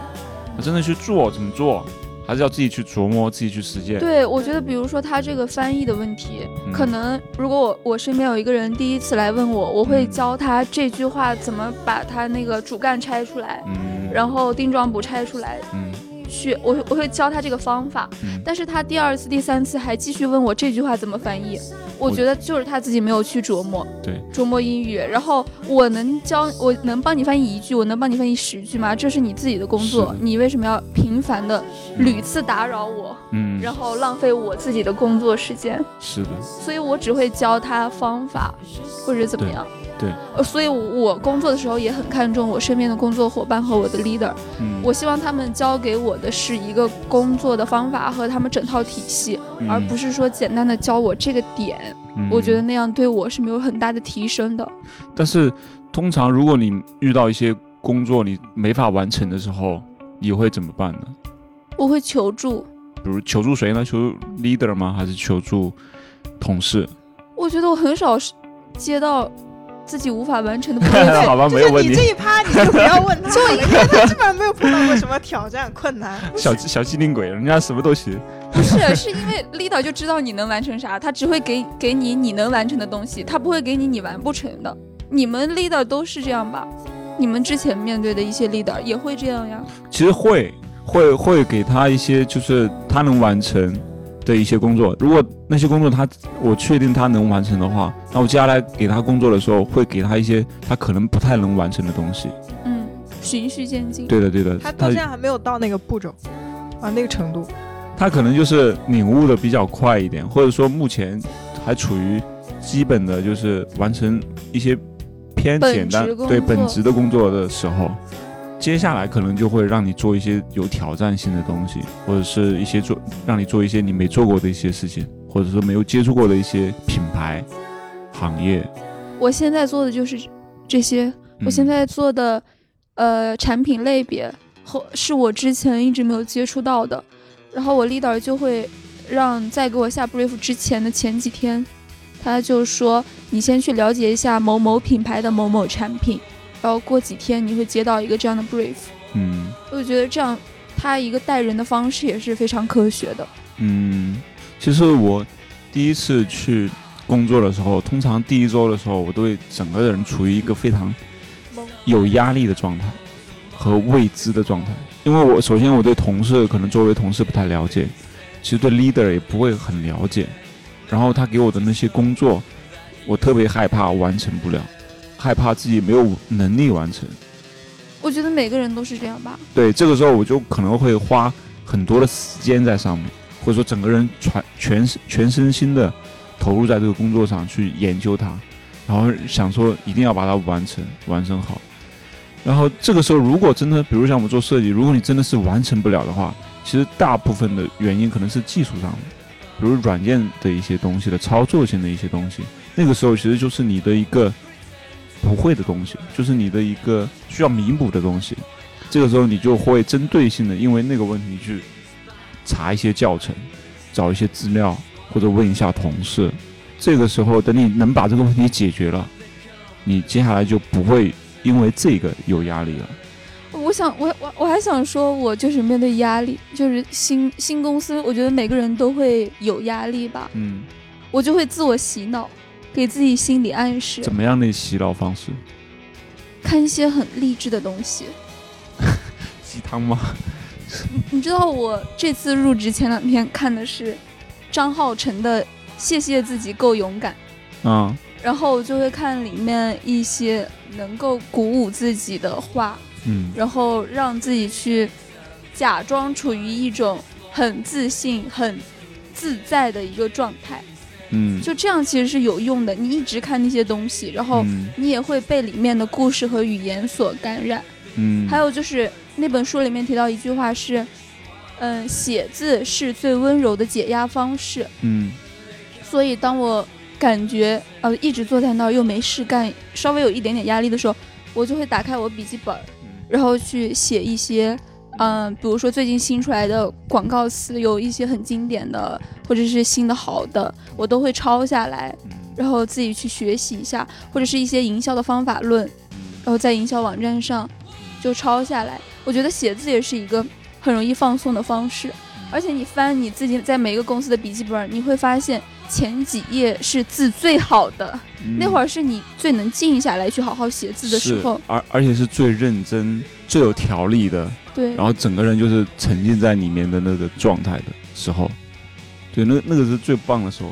真的去做怎么做，还是要自己去琢磨，自己去实践。对，我觉得比如说他这个翻译的问题，嗯。可能如果我我身边有一个人第一次来问我，我会嗯。教他这句话怎么把他那个主干拆出来，嗯，然后定状补拆出来，嗯去我我会教他这个方法。嗯，但是他第二次、第三次还继续问我这句话怎么翻译，我我觉得就是他自己没有去琢磨，对，琢磨英语。然后我能教，我能帮你翻译一句，我能帮你翻译十句吗？这是你自己的工，作你为什么要频繁的屡次打扰我，嗯，然后浪费我自己的工作时间？是的，所以我只会教他方法，或者怎么样。对对呃，所以我工作的时候也很看重我身边的工作伙伴和我的 leader。嗯，我希望他们教给我的是一个工作的方法和他们整套体系，而不是，说简单的教我这个点。嗯我觉得那样对我是没有很大的提升的。但是通常如果你遇到一些工作你没法完成的时候，你会怎么办呢？我会求助。比如求助谁呢？求助 leader 吗？还是求助同事？我觉得我很少是接到自己无法完成的。好吧，就没有问题是你这。一趴你就不要问他了，因为 他基本上没有碰到过什么挑战困难。小小机灵鬼，人家什么都行。不是，是因为 leader 就知道你能完成啥，他只会给给你你能完成的东西，他不会给你你完不成的。你们 leader 都是这样吧？你们之前面对的一些 leader 也会这样呀？其实会会会给他一些，就是他能完成，的一些工作。如果那些工作他我确定他能完成的话，那我接下来给他工作的时候，会给他一些他可能不太能完成的东西。嗯，循序渐进。对的，对的，他到现在还没有到那个步骤啊，那个程度。他可能就是领悟的比较快一点，或者说目前还处于基本的就是完成一些偏简单对本职的工作的时候。接下来可能就会让你做一些有挑战性的东西，或者是一些做让你做一些你没做过的一些事情，或者说没有接触过的一些品牌行业。我现在做的就是这些，我现在做的呃产品类别和是我之前一直没有接触到的，然后我 leader 就会让在给我下 brief 之前的前几天，他就说你先去了解一下某某品牌的某某产品。然后过几天你会接到一个这样的 brief，嗯，我就觉得这样他一个带人的方式也是非常科学的。嗯，其实我第一次去工作的时候，通常第一周的时候，我都会整个人处于一个非常有压力的状态和未知的状态，因为我首先我对同事可能作为同事不太了解，其实对 leader 也不会很了解，然后他给我的那些工作，我特别害怕完成不了。害怕自己没有能力完成，我觉得每个人都是这样吧。对，这个时候我就可能会花很多的时间在上面，或者说整个人全全全身心的投入在这个工作上去研究它，然后想说一定要把它完成完成好。然后这个时候，如果真的，比如像我们做设计，如果你真的是完成不了的话，其实大部分的原因可能是技术上的，比如软件的一些东西的操作性的一些东西，那个时候其实就是你的一个。不会的东西，就是你的一个需要弥补的东西。这个时候，你就会针对性的因为那个问题去查一些教程，找一些资料，或者问一下同事。这个时候，等你能把这个问题解决了，你接下来就不会因为这个有压力了。我想，我我我还想说，我就是面对压力，就是新新公司，我觉得每个人都会有压力吧。嗯，我就会自我洗脑。给自己心理暗示，怎么样的洗脑方式？看一些很励志的东西，鸡汤吗？你知道我这次入职前两天看的是张浩晨的《谢谢自己够勇敢》，嗯，然后我就会看里面一些能够鼓舞自己的话，嗯，然后让自己去假装处于一种很自信、很自在的一个状态。嗯，就这样其实是有用的。你一直看那些东西，然后你也会被里面的故事和语言所感染。嗯，还有就是那本书里面提到一句话是，嗯，写字是最温柔的解压方式。嗯，所以当我感觉呃一直坐在那儿又没事干，稍微有一点点压力的时候，我就会打开我笔记本，然后去写一些。嗯，比如说最近新出来的广告词，有一些很经典的，或者是新的好的，我都会抄下来，然后自己去学习一下，或者是一些营销的方法论，然后在营销网站上就抄下来。我觉得写字也是一个很容易放松的方式，而且你翻你自己在每一个公司的笔记本，你会发现前几页是字最好的，那会儿是你最能静下来去好好写字的时候，而而且是最认真、最有条理的。对，然后整个人就是沉浸在里面的那个状态的时候，对，那那个是最棒的时候。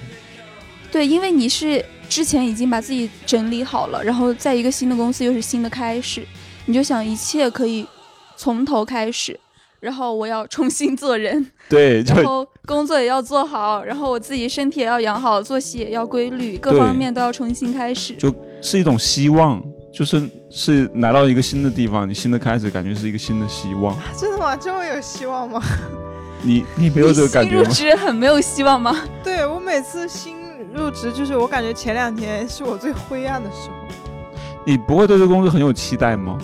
对，因为你是之前已经把自己整理好了，然后在一个新的公司又是新的开始，你就想一切可以从头开始，然后我要重新做人，对，然后工作也要做好，然后我自己身体也要养好，作息也要规律，各方面都要重新开始，就是一种希望。就是是来到一个新的地方，你新的开始，感觉是一个新的希望。真的吗？这么有希望吗？你你没有这个感觉吗？入职很没有希望吗？对我每次新入职，就是我感觉前两天是我最灰暗的时候。你不会对这个工作很有期待吗？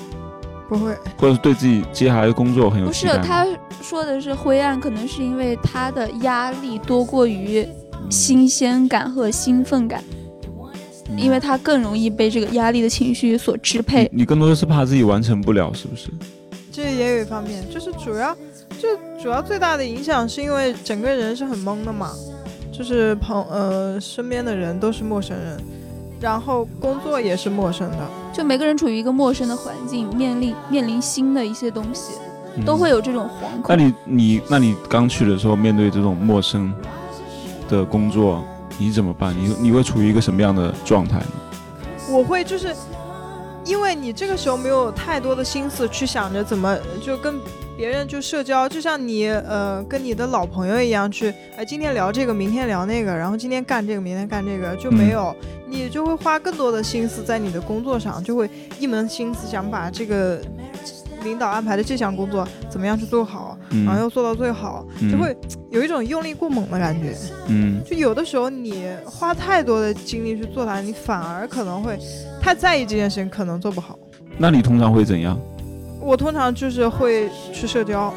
不会，或者是对自己接下来的工作很有期待？不是，他说的是灰暗，可能是因为他的压力多过于新鲜感和兴奋感。因为他更容易被这个压力的情绪所支配。你更多的是怕自己完成不了，是不是？这也有一方面，就是主要，就主要最大的影响是因为整个人是很懵的嘛，就是朋呃身边的人都是陌生人，然后工作也是陌生的，就每个人处于一个陌生的环境，面临面临新的一些东西，都会有这种惶恐。那你你那你刚去的时候面对这种陌生，的工作，你怎么办？你你会处于一个什么样的状态呢？我会就是，因为你这个时候没有太多的心思去想着怎么就跟别人就社交，就像你呃跟你的老朋友一样去，哎今天聊这个，明天聊那个，然后今天干这个，明天干这个，就没有，你就会花更多的心思在你的工作上，就会一门心思想把这个领导安排的这项工作怎么样去做好，嗯然后要做到最好，嗯就会有一种用力过猛的感觉。嗯就有的时候你花太多的精力去做它，你反而可能会太在意这件事情，可能做不好。那你通常会怎样？我通常就是会去社交，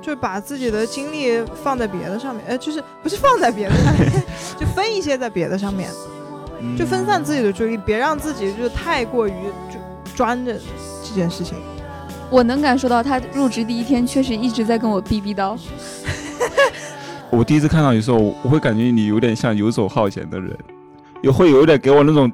就把自己的精力放在别的上面，呃，就是不是放在别的上面，就分一些在别的上面，嗯就分散自己的注意力，别让自己就太过于就专着这件事情。我能感受到他入职第一天确实一直在跟我逼逼叨。我第一次看到你的时候，我会感觉你有点像游手好闲的人，也会有一点给我那种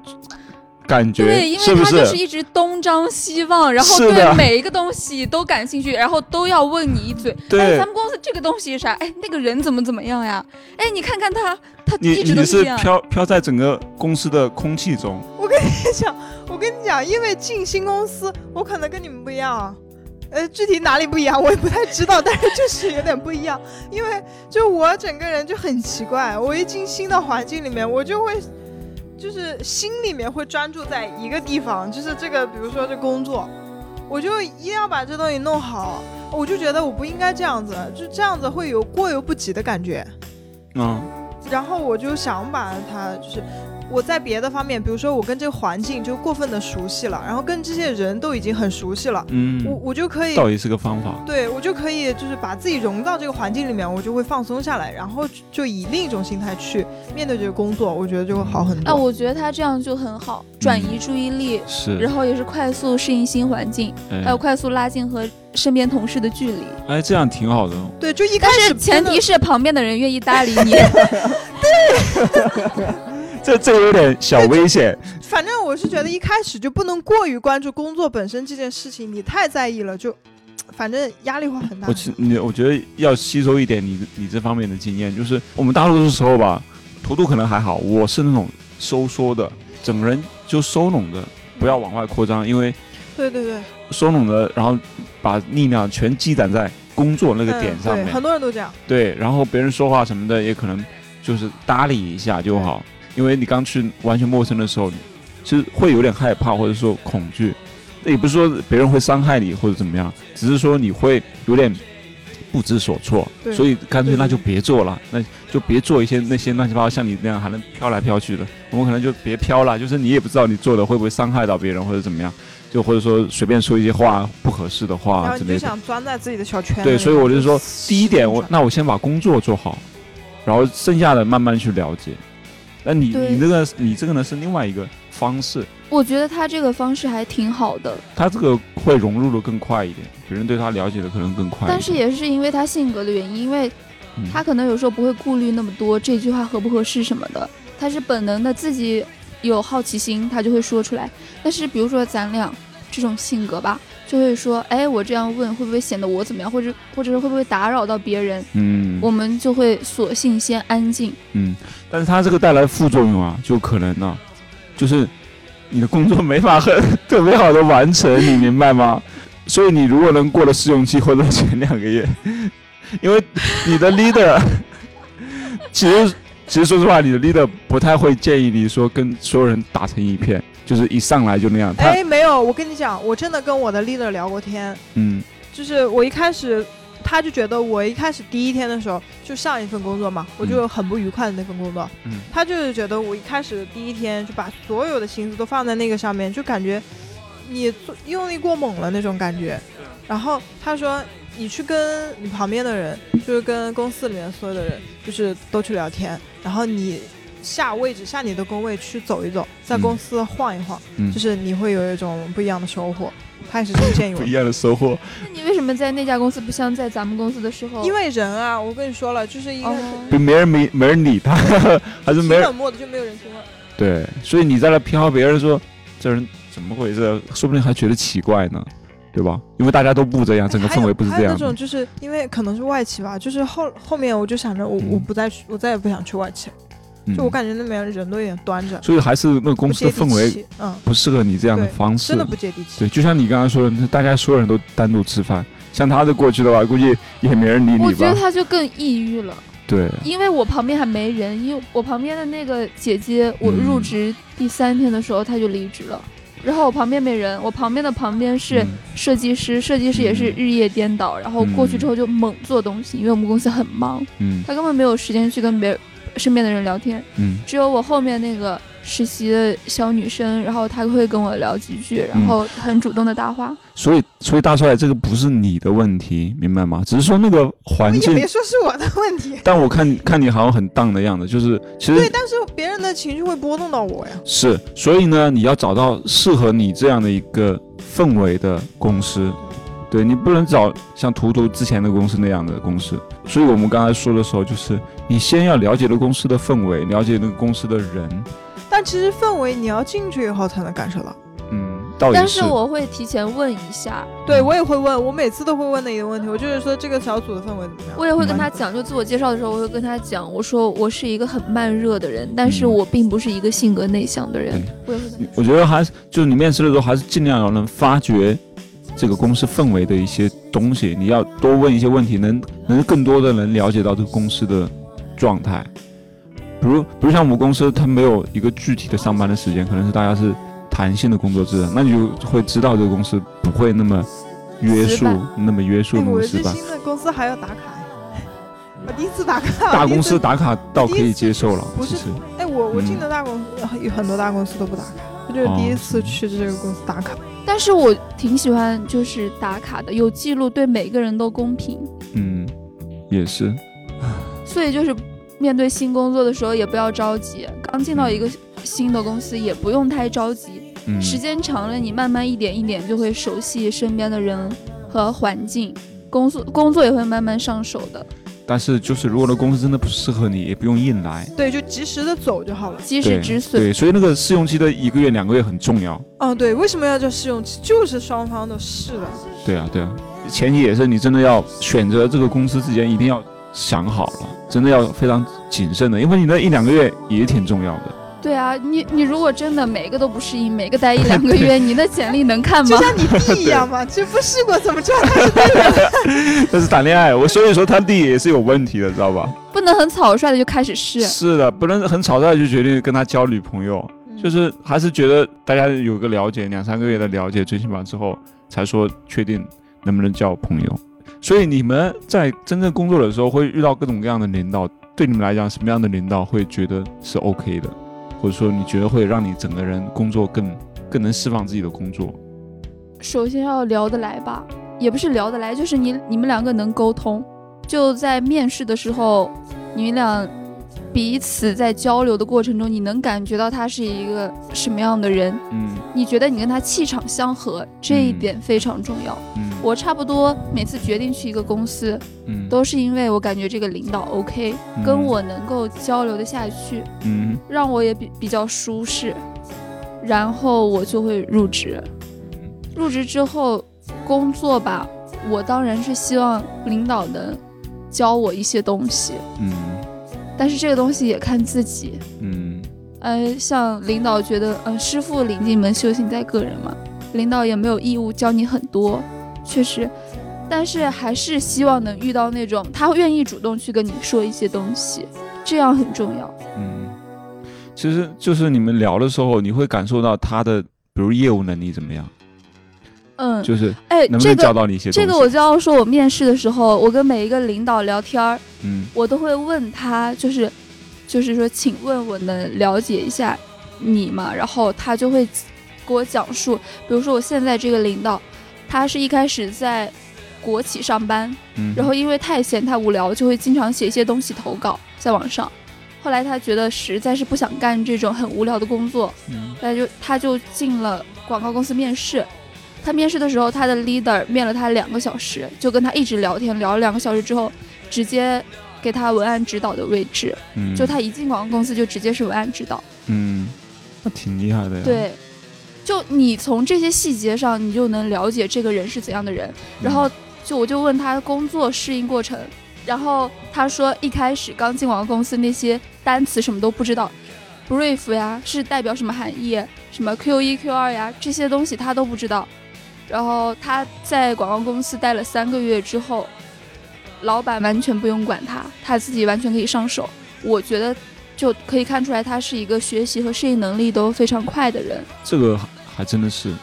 感觉，对，因是不为他就是一直东张西望，然后对每一个东西都感兴趣，然后都要问你一嘴。对哎，咱们公司这个东西是啥？哎，那个人怎么怎么样呀？哎，你看看他，他一直都你是这样。飘飘在整个公司的空气中，我跟你讲，我跟你讲，因为进新公司，我可能跟你们不一样啊。呃，具体哪里不一样，我也不太知道，但是就是有点不一样。因为就我整个人就很奇怪，我一进新的环境里面，我就会，就是心里面会专注在一个地方，就是这个，比如说这工作，我就一定要把这东西弄好。我就觉得我不应该这样子，就这样子会有过犹不及的感觉。嗯然后我就想把它，就是我在别的方面，比如说我跟这个环境就过分的熟悉了，然后跟这些人都已经很熟悉了，嗯，我我就可以，倒也是个方法。对我就可以就是把自己融到这个环境里面，我就会放松下来，然后就以另一种心态去面对这个工作，我觉得就会好很多。啊，我觉得他这样就很好，转移注意力，是，然后也是快速适应新环境，哎还有快速拉近和身边同事的距离。哎，这样挺好的哦。对，就一开始但是前提是旁边的人愿意搭理你。这这有点小危险。反正我是觉得一开始就不能过于关注工作本身这件事情，你太在意了，就反正压力会很大我。其你我觉得要吸收一点你你这方面的经验，就是我们大多数时候吧，图图可能还好，我是那种收缩的，整个人就收拢的，不要往外扩张，因为对对对，收拢的，然后把力量全积攒在工作那个点上面，很多人都这样。对，然后别人说话什么的也可能就是搭理一下就好，因为你刚去完全陌生的时候，其实会有点害怕或者说恐惧，也不是说别人会伤害你或者怎么样，只是说你会有点不知所措，对所以干脆那就别做了，那就别做一些那些乱七八糟像你那样还能飘来飘去的，我们可能就别飘了，就是你也不知道你做的会不会伤害到别人或者怎么样，就或者说随便说一些话不合适的话之类的。想钻在自己的小圈对，所以我就说，第一点，我那我先把工作做好，然后剩下的慢慢去了解。那你你这个你这个呢是另外一个方式，我觉得他这个方式还挺好的，他这个会融入的更快一点，别人对他了解的可能更快。但是也是因为他性格的原因，因为嗯。他可能有时候不会顾虑那么多这句话合不合适什么的，他是本能的自己有好奇心，他就会说出来。但是比如说咱俩这种性格吧，就会说，哎，我这样问会不会显得我怎么样，或者或者是会不会打扰到别人，嗯我们就会索性先安静。嗯，但是它这个带来副作用啊，就可能呢、就是你的工作没法很特别好的完成，你明白吗？所以你如果能过了试用期或者前两个月，因为你的 leader，其实其实说实话，你的 leader 不太会建议你说跟所有人打成一片，就是一上来就那样。他哎，没有，我跟你讲，我真的跟我的 leader 聊过天，嗯就是我一开始。他就觉得我一开始第一天的时候，就上一份工作嘛，我就很不愉快的那份工作。嗯他就是觉得我一开始第一天就把所有的心思都放在那个上面，就感觉你做用力过猛了那种感觉。然后他说，你去跟你旁边的人，就是跟公司里面所有的人，就是都去聊天，然后你下位置下你的工位去走一走，在嗯公司晃一晃，嗯，就是你会有一种不一样的收获。他也是这么建议我不一。样的收获。那你为什么在那家公司不像在咱们公司的时候？因为人啊，我跟你说了，就是一个哦就没人没没人理他，还是没人冷漠的，就没有人听了。对，所以你在那飘，别人说这人怎么回事？说不定还觉得奇怪呢。对吧？因为大家都不这样，整个氛围不是这样的还有那种。就是因为可能是外企吧，就是后后面我就想着我、嗯我不再去，我再也不想去外企就我感觉那边人都有点端着，所以还是那个公司的氛围嗯，不适合你这样的方式。真的。不接地气。对，就像你刚刚说的，大家所有人都单独吃饭，像他这过去的话，估计也没人理你吧。我觉得？他就更抑郁了，对，因为我旁边还没人，因为我旁边的那个姐姐，我嗯入职第三天的时候她就离职了，然后我旁边没人，我旁边的旁边是嗯。设计师，设计师也是嗯。日夜颠倒，然后过去之后就猛做东西，因为我们公司很忙，嗯。他根本没有时间去跟别人身边的人聊天，嗯只有我后面那个实习的小女生，然后她会跟我聊几句，然嗯后很主动的搭话。所以所以大帅这个不是你的问题，明白吗？只是说那个环境也别，说是我的问题，但我看看你好像很荡的样子，就是其实对，实但是别人的情绪会波动到我呀。是，所以呢，你要找到适合你这样的一个氛围的公司。对你不能找像图图之前的公司那样的公司，所以我们刚才说的时候，就是你先要了解了公司的氛围，了解那个公司的人，但其实氛围你要进去以后才能感受到。嗯，倒也但是我会提前问一下，对我也会问，我每次都会问的一个问题，我就是说这个小组的氛围怎么样？我也会跟他嗯讲，就自我介绍的时候，我会跟他讲，我说我是一个很慢热的人，但是嗯我并不是一个性格内向的人对。我也会跟他我觉得还是就是你面试的时候，还是尽量要能发掘这个公司氛围的一些东西，你要多问一些问题，能能更多的能了解到这个公司的状态。比如，比如像我们公司，它没有一个具体的上班的时间，可能是大家是弹性的工作制，那你就会知道这个公司不会那么约束，那么约束，哎，那我么死板。新的公司还要打卡哎，我第一次打卡。大公司打卡倒可以接受了，不是其实，哎，我我嗯进的大公司 有很多大公司都不打卡，我就是第一次哦去这个公司打卡。但是我挺喜欢就是打卡的，有记录，对每个人都公平。嗯，也是，所以就是面对新工作的时候也不要着急，刚进到一个新的公司也不用太着急，嗯，时间长了，你慢慢一点一点就会熟悉身边的人和环境，工作工作也会慢慢上手的，但是就是如果那公司真的不适合你，也不用硬来。对，就及时的走就好了。及时止损。对，所以那个试用期的一个月、两个月很重要。嗯，对，为什么要叫试用期？就是双方都试了。对啊，对啊，前提也是你真的要选择这个公司之前一定要想好了，真的要非常谨慎的，因为你那一两个月也挺重要的。对啊，你你如果真的每个都不适应，每个待一两个月，你的简历能看吗就？像你弟一样嘛，就不试过怎么知道他是对的？但是谈恋爱，我所以说他弟也是有问题的，知道吧？不能很草率的就开始试。是的，不能很草率就决定跟他交女朋友，就是还是觉得大家有个了解，两三个月的了解，最起码之后才说确定能不能交朋友。所以你们在真正工作的时候，会遇到各种各样的领导，对你们来讲，什么样的领导会觉得是 OK 的，或者说你觉得会让你整个人工作更更能释放自己的工作？首先要聊得来吧，也不是聊得来，就是你你们两个能沟通。就在面试的时候，你们俩彼此在交流的过程中，你能感觉到他是一个什么样的人，嗯。你觉得你跟他气场相合，这一嗯点非常重要。嗯。我差不多每次决定去一个公司，嗯。都是因为我感觉这个领导 OK，嗯。跟我能够交流的下去，嗯。让我也比比较舒适，然后我就会入职。入职之后工作吧，我当然是希望领导能教我一些东西，嗯但是这个东西也看自己。嗯呃，像领导觉得，呃，师傅领进门，修行在个人嘛，领导也没有义务教你很多，确实，但是还是希望能遇到那种他愿意主动去跟你说一些东西，这样很重要。嗯，其实就是你们聊的时候，你会感受到他的，比如业务能力怎么样，嗯，就是哎，能不能教这个到你一些东西。这个我就要说，我面试的时候，我跟每一个领导聊天儿，嗯我都会问他，就是，就是说，请问我能了解一下你吗？然后他就会给我讲述，比如说我现在这个领导，他是一开始在国企上班，嗯，然后因为太闲太无聊，就会经常写一些东西投稿在网上。后来他觉得实在是不想干这种很无聊的工作，嗯他就他就进了广告公司面试。他面试的时候，他的 leader 面了他两个小时，就跟他一直聊天，聊了两个小时之后，直接给他文案指导的位置。嗯就他一进广告公司就直接是文案指导。嗯，那挺厉害的呀。，对，就你从这些细节上，你就能了解这个人是怎样的人。然后就我就问他工作适应过程，然后他说一开始刚进广告公司那些单词什么都不知道，brief 呀是代表什么含义，什么 Q 一 Q 二呀这些东西他都不知道。然后他在广告公司待了三个月之后，老板完全不用管他，他自己完全可以上手。我觉得就可以看出来，他是一个学习和适应能力都非常快的人。这个还真的是，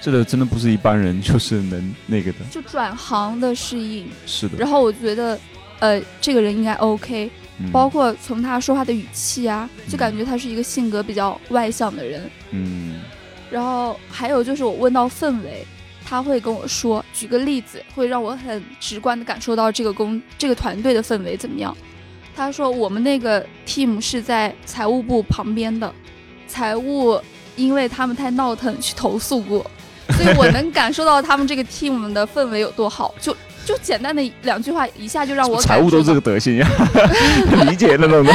这个真的不是一般人就是能那个的。就转行的适应，是的。然后我觉得，呃，这个人应该 OK，嗯包括从他说话的语气啊，就感觉他是一个性格比较外向的人。嗯然后还有就是我问到氛围，他会跟我说，举个例子，会让我很直观的感受到这个工这个团队的氛围怎么样。他说我们那个 team 是在财务部旁边的，财务因为他们太闹腾去投诉过，所以我能感受到他们这个 team 的氛围有多好。就就简单的两句话，一下就让我财务都这个德行呀，理解那种的，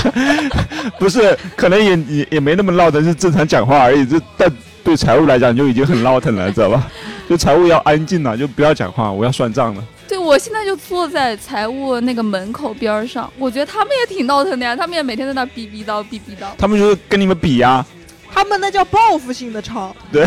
不是，可能也也也没那么闹腾，是正常讲话而已。就但对财务来讲就已经很闹腾了，知道吧？就财务要安静了，就不要讲话，我要算账了。对，我现在就坐在财务那个门口边儿上，我觉得他们也挺闹腾的呀，他们也每天在那儿逼逼叨逼逼叨。他们就是跟你们比呀，他们那叫报复性的吵。对，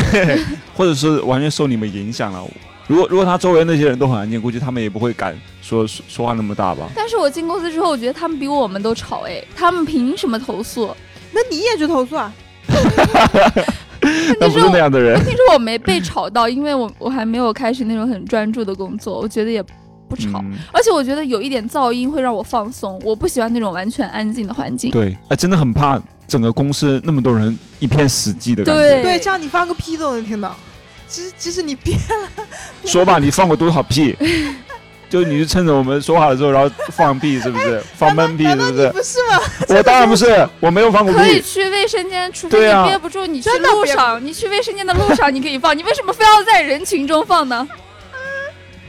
或者是完全受你们影响了。如果如果他周围那些人都很安静，估计他们也不会敢说说说话那么大吧。但是我进公司之后，我觉得他们比我们都吵哎，他们凭什么投诉？那你也去投诉啊？那不是那样的人问。题是我没被吵到，因为我我还没有开始那种很专注的工作，我觉得也不吵。嗯，而且我觉得有一点噪音会让我放松，我不喜欢那种完全安静的环境。对，哎，真的很怕整个公司那么多人一片死寂的感觉。对对，这样你放个屁都能听到。其实其实你 别说吧，你放过多少屁？就你是趁着我们说话的时候，然后放屁，是不是？放闷屁，是不是？不是吗？我当然不是，我没有放过屁。可以去卫生间，除非对啊你憋不住，你去路上，你去卫生间的路上你可以放，你为什么非要在人群中放呢？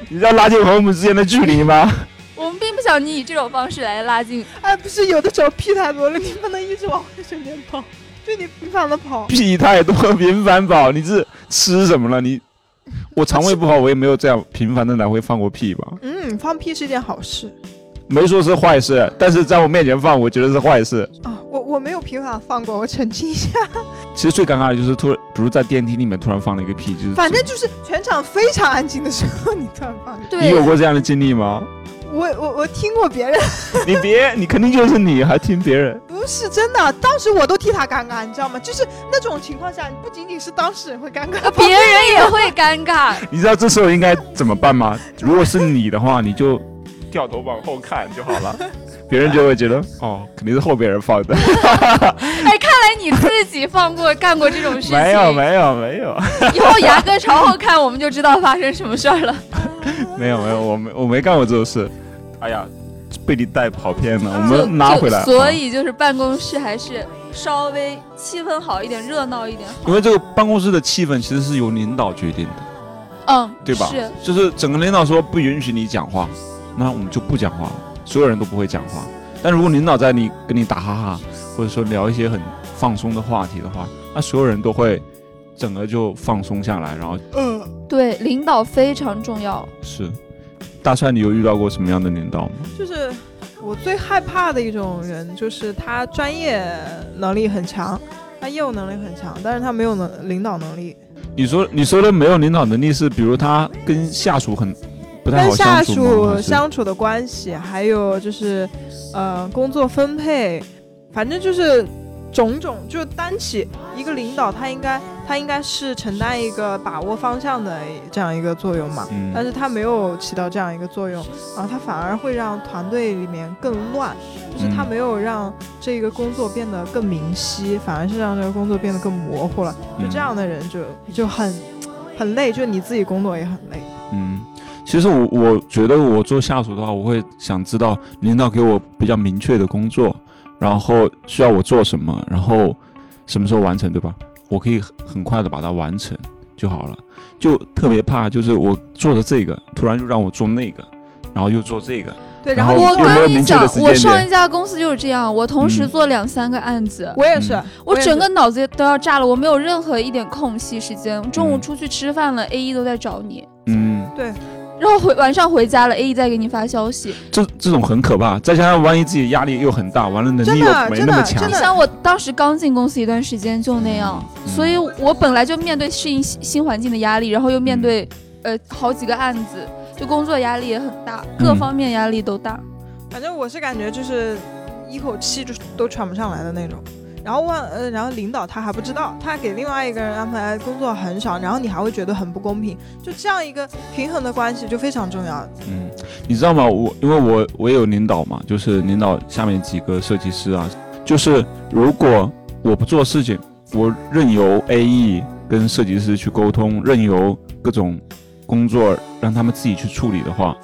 你要拉近和我们之间的距离吗？我们并不想你以这种方式来拉近。哎，不是，有的时候屁太多了，你不能一直往卫生间跑，就你频繁的跑。屁太多，频繁跑，你是吃什么了？你 我肠胃不好，我也没有这样频繁的来回放过屁吧？嗯，放屁是一件好事没说是坏事，但是在我面前放，我觉得是坏事。啊。我我没有频繁放过，我澄清一下。其实最尴尬的就是突然，比如在电梯里面突然放了一个屁，就是反正就是全场非常安静的时候，你突然放对。你，有过这样的经历吗？我我我听过别人，你别，你肯定就是你，还听别人。不是真的，当时我都替他尴尬，你知道吗？就是那种情况下，不仅仅是当事人会尴尬，呃别人也 会尴尬。你知道这时候应该怎么办吗？如果是你的话，你就掉头往后看就好了，别人就会觉得哦，肯定是后边人放的。哎，看来你自己放过干过这种事情。没有，没有，没有，以后牙哥朝后看，我们就知道发生什么事儿了。没有，没有，我没我没干过这种事。哎呀，被你带跑偏了，我们拿回来。所啊以就是办公室还是稍微气氛好一点，热闹一点。因为这个办公室的气氛其实是由领导决定的，嗯，对吧？是，就是整个领导说不允许你讲话，那我们就不讲话了，所有人都不会讲话。但如果领导在你跟你打哈哈，或者说聊一些很放松的话题的话，那所有人都会整个就放松下来。然后嗯，对，领导非常重要。是，大帅，你有遇到过什么样的领导吗？就是我最害怕的一种人，就是他专业能力很强，他业务能力很强，但是他没有能领导能力，你说你说的没有领导能力是，比如他跟下属很不太好跟下相处吗？属相处的关系，还有就是呃工作分配，反正就是种种，就是单起一个领导，他应该他应该是承担一个把握方向的这样一个作用嘛。嗯，但是他没有起到这样一个作用，然后他反而会让团队里面更乱，就是他嗯没有让这个工作变得更明晰，反而是让这个工作变得更模糊了。就这样的人就就很很累，就你自己工作也很累。嗯，其实我我觉得我做下属的话，我会想知道领导给我比较明确的工作，然后需要我做什么，然后什么时候完成，对吧？我可以很很快的把它完成就好了。就特别怕就是我做的这个，突然就让我做那个，然后又做这个，对，然后我跟你讲我上一家公司就是这样，我同时嗯。做两三个案子，我也是嗯，我整个脑子都要炸了，我没有任何一点空隙时间。中午嗯。出去吃饭了，A E 都在找你，嗯，然后回晚上回家了，A E 再给你发消息。这这种很可怕，再加上万一自己压力又很大，完了能力又真的没那么强真的真的，你想，我当时刚进公司一段时间就那样，嗯所以我本来就面对适应新新环境的压力，然后又面对、呃好几个案子，就工作压力也很大，各嗯方面压力都大。反正我是感觉就是一口气就都喘不上来的那种。然后问呃，然后领导他还不知道，他给另外一个人安排工作很少，然后你还会觉得很不公平。就这样一个平衡的关系就非常重要。嗯，你知道吗？我因为我我也有领导嘛，就是领导下面几个设计师啊，就是如果我不做事情，我任由 AE 跟设计师去沟通，任由各种工作让他们自己去处理的话，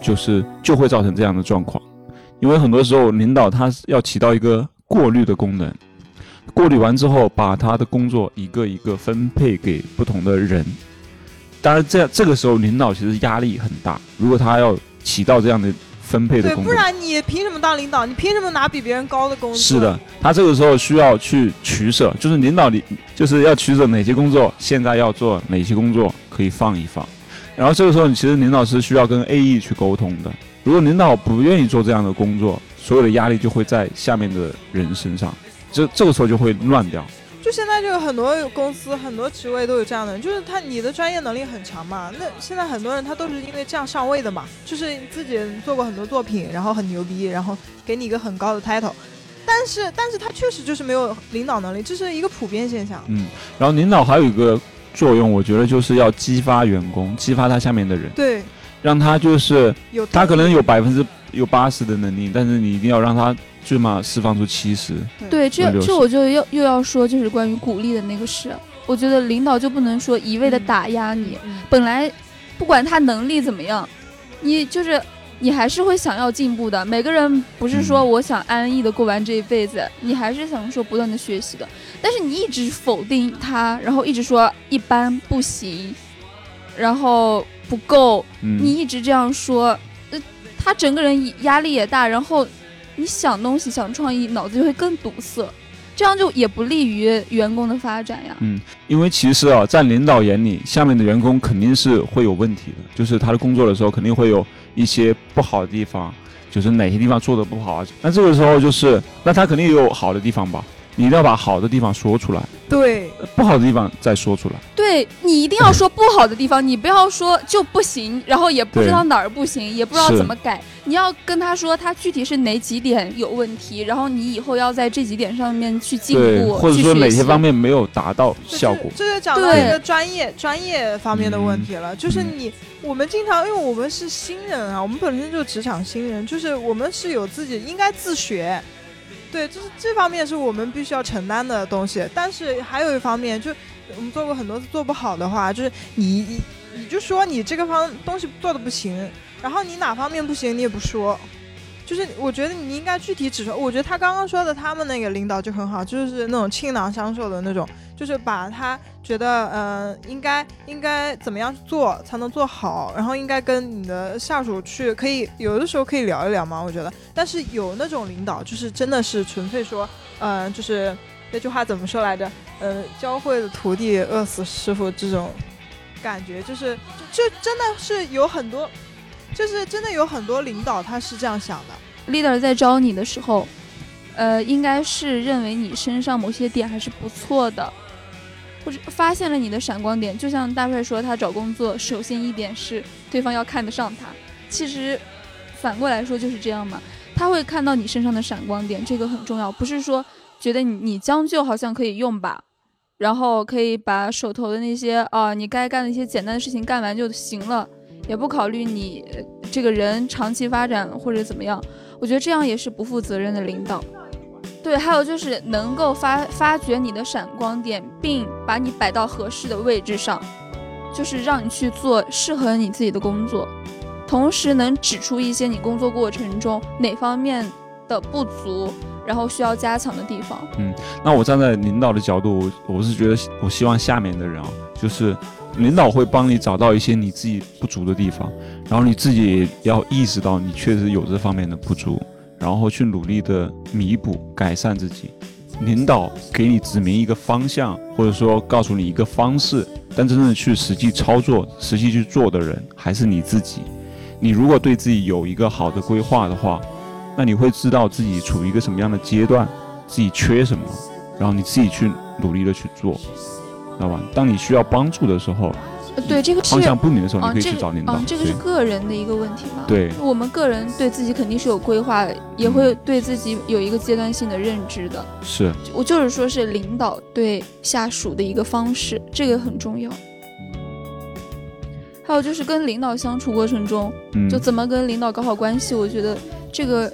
就是就会造成这样的状况。因为很多时候领导他要起到一个过滤的功能，过滤完之后，把他的工作一个一个分配给不同的人。当然这，这个时候领导其实压力很大。如果他要起到这样的分配的对，工作，不然你凭什么当领导？你凭什么拿比别人高的工资？是的，，他这个时候需要去取舍，就是领导你就是要取舍哪些工作现在要做，哪些工作可以放一放。然后这个时候，你其实领导是需要跟 AE 去沟通的。如果领导不愿意做这样的工作，所有的压力就会在下面的人身上，这这个时候就会乱掉。就现在就有很多公司、很多职位都有这样的人，就是他你的专业能力很强嘛。那现在很多人他都是因为这样上位的嘛，就是自己做过很多作品，然后很牛逼，然后给你一个很高的 title。但是，但是他确实就是没有领导能力，这是一个普遍现象。嗯，然后领导还有一个作用，我觉得就是要激发员工，激发他下面的人，对，让他就是有他可能有百分之有八十的能力，但是你一定要让他最起码释放出七十。对，这这我就又又要说，就是关于鼓励的那个事。我觉得领导就不能说一味的嗯打压你，嗯本来不管他能力怎么样，你就是你还是会想要进步的。每个人不是说嗯我想安逸的过完这一辈子，你还是想说不断的学习的。但是你一直否定他，然后一直说一般不行，然后不够，嗯，你一直这样说，呃，他整个人压力也大，然后你想东西想创意，脑子就会更堵塞，这样就也不利于员工的发展呀。嗯因为其实啊，在领导眼里，下面的员工肯定是会有问题的，就是他的工作的时候肯定会有一些不好的地方，就是哪些地方做的不好啊。那这个时候就是，那他肯定也有好的地方吧？你一定要把好的地方说出来，对，不好的地方再说出来。对你一定要说不好的地方，你不要说就不行，然后也不知道哪儿不行，也不知道怎么改。你要跟他说他具体是哪几点有问题，然后你以后要在这几点上面去进，步，或者说哪些方面没有达到效果。这就讲到一个专业专业方面的问题了，就是嗯你我们经常因为我们是新人啊，我们本身就职场新人，就是我们是有自己应该自学。对，就是这方面是我们必须要承担的东西，但是还有一方面，就我们做过很多次做不好的话，就是你你你就说你这个方东西做的不行，然后你哪方面不行你也不说，就是我觉得你应该具体指出。我觉得他刚刚说的他们那个领导就很好，就是那种倾囊相授的那种，就是把他觉得呃应该应该怎么样做才能做好，然后应该跟你的下属去可以有的时候可以聊一聊嘛，我觉得。但是有那种领导就是真的是纯粹说，呃，就是那句话怎么说来着？呃，教会的徒弟饿死师傅这种感觉，就是就真的是有很多，就是真的有很多领导他是这样想的。leader 在招你的时候，呃，应该是认为你身上某些点还是不错的，或者发现了你的闪光点。就像大帅说，他找工作首先一点是对方要看得上他，其实反过来说就是这样嘛，他会看到你身上的闪光点，这个很重要，不是说觉得你你将就好像可以用吧。然后可以把手头的那些啊，你该干的一些简单的事情干完就行了，也不考虑你这个人长期发展或者怎么样。我觉得这样也是不负责任的领导。对，还有就是能够发发掘你的闪光点，并把你摆到合适的位置上，就是让你去做适合你自己的工作，同时能指出一些你工作过程中哪方面的不足，然后需要加强的地方。嗯那我站在领导的角度，我我是觉得我希望下面的人啊，就是领导会帮你找到一些你自己不足的地方，然后你自己也要意识到你确实有这方面的不足，然后去努力的弥补、改善自己。领导给你指明一个方向，或者说告诉你一个方式，但真正去实际操作、实际去做的人还是你自己。你如果对自己有一个好的规划的话，那你会知道自己处于一个什么样的阶段，自己缺什么，然后你自己去努力的去做，知道吧？当你需要帮助的时候，呃对这个是方向不明的时候，啊，你可以这个去找领导。啊，这个是个人的一个问题嘛。对我们个人对自己肯定是有规划，也会对自己有一个阶段性的认知的。对，是我就是说是领导对下属的一个方式，这个很重要。还有就是跟领导相处过程中，嗯，就怎么跟领导搞好关系，我觉得这个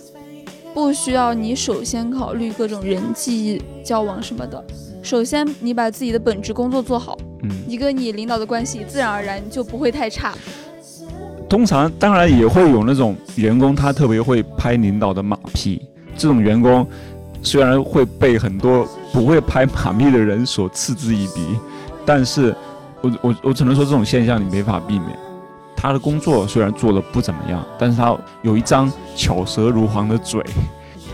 不需要你首先考虑各种人际交往什么的。首先，你把自己的本职工作做好，嗯，你跟你领导的关系自然而然就不会太差。通常当然也会有那种员工，他特别会拍领导的马屁。这种员工虽然会被很多不会拍马屁的人所嗤之以鼻，但是我我我只能说这种现象你没法避免。他的工作虽然做的不怎么样，但是他有一张巧舌如簧的嘴，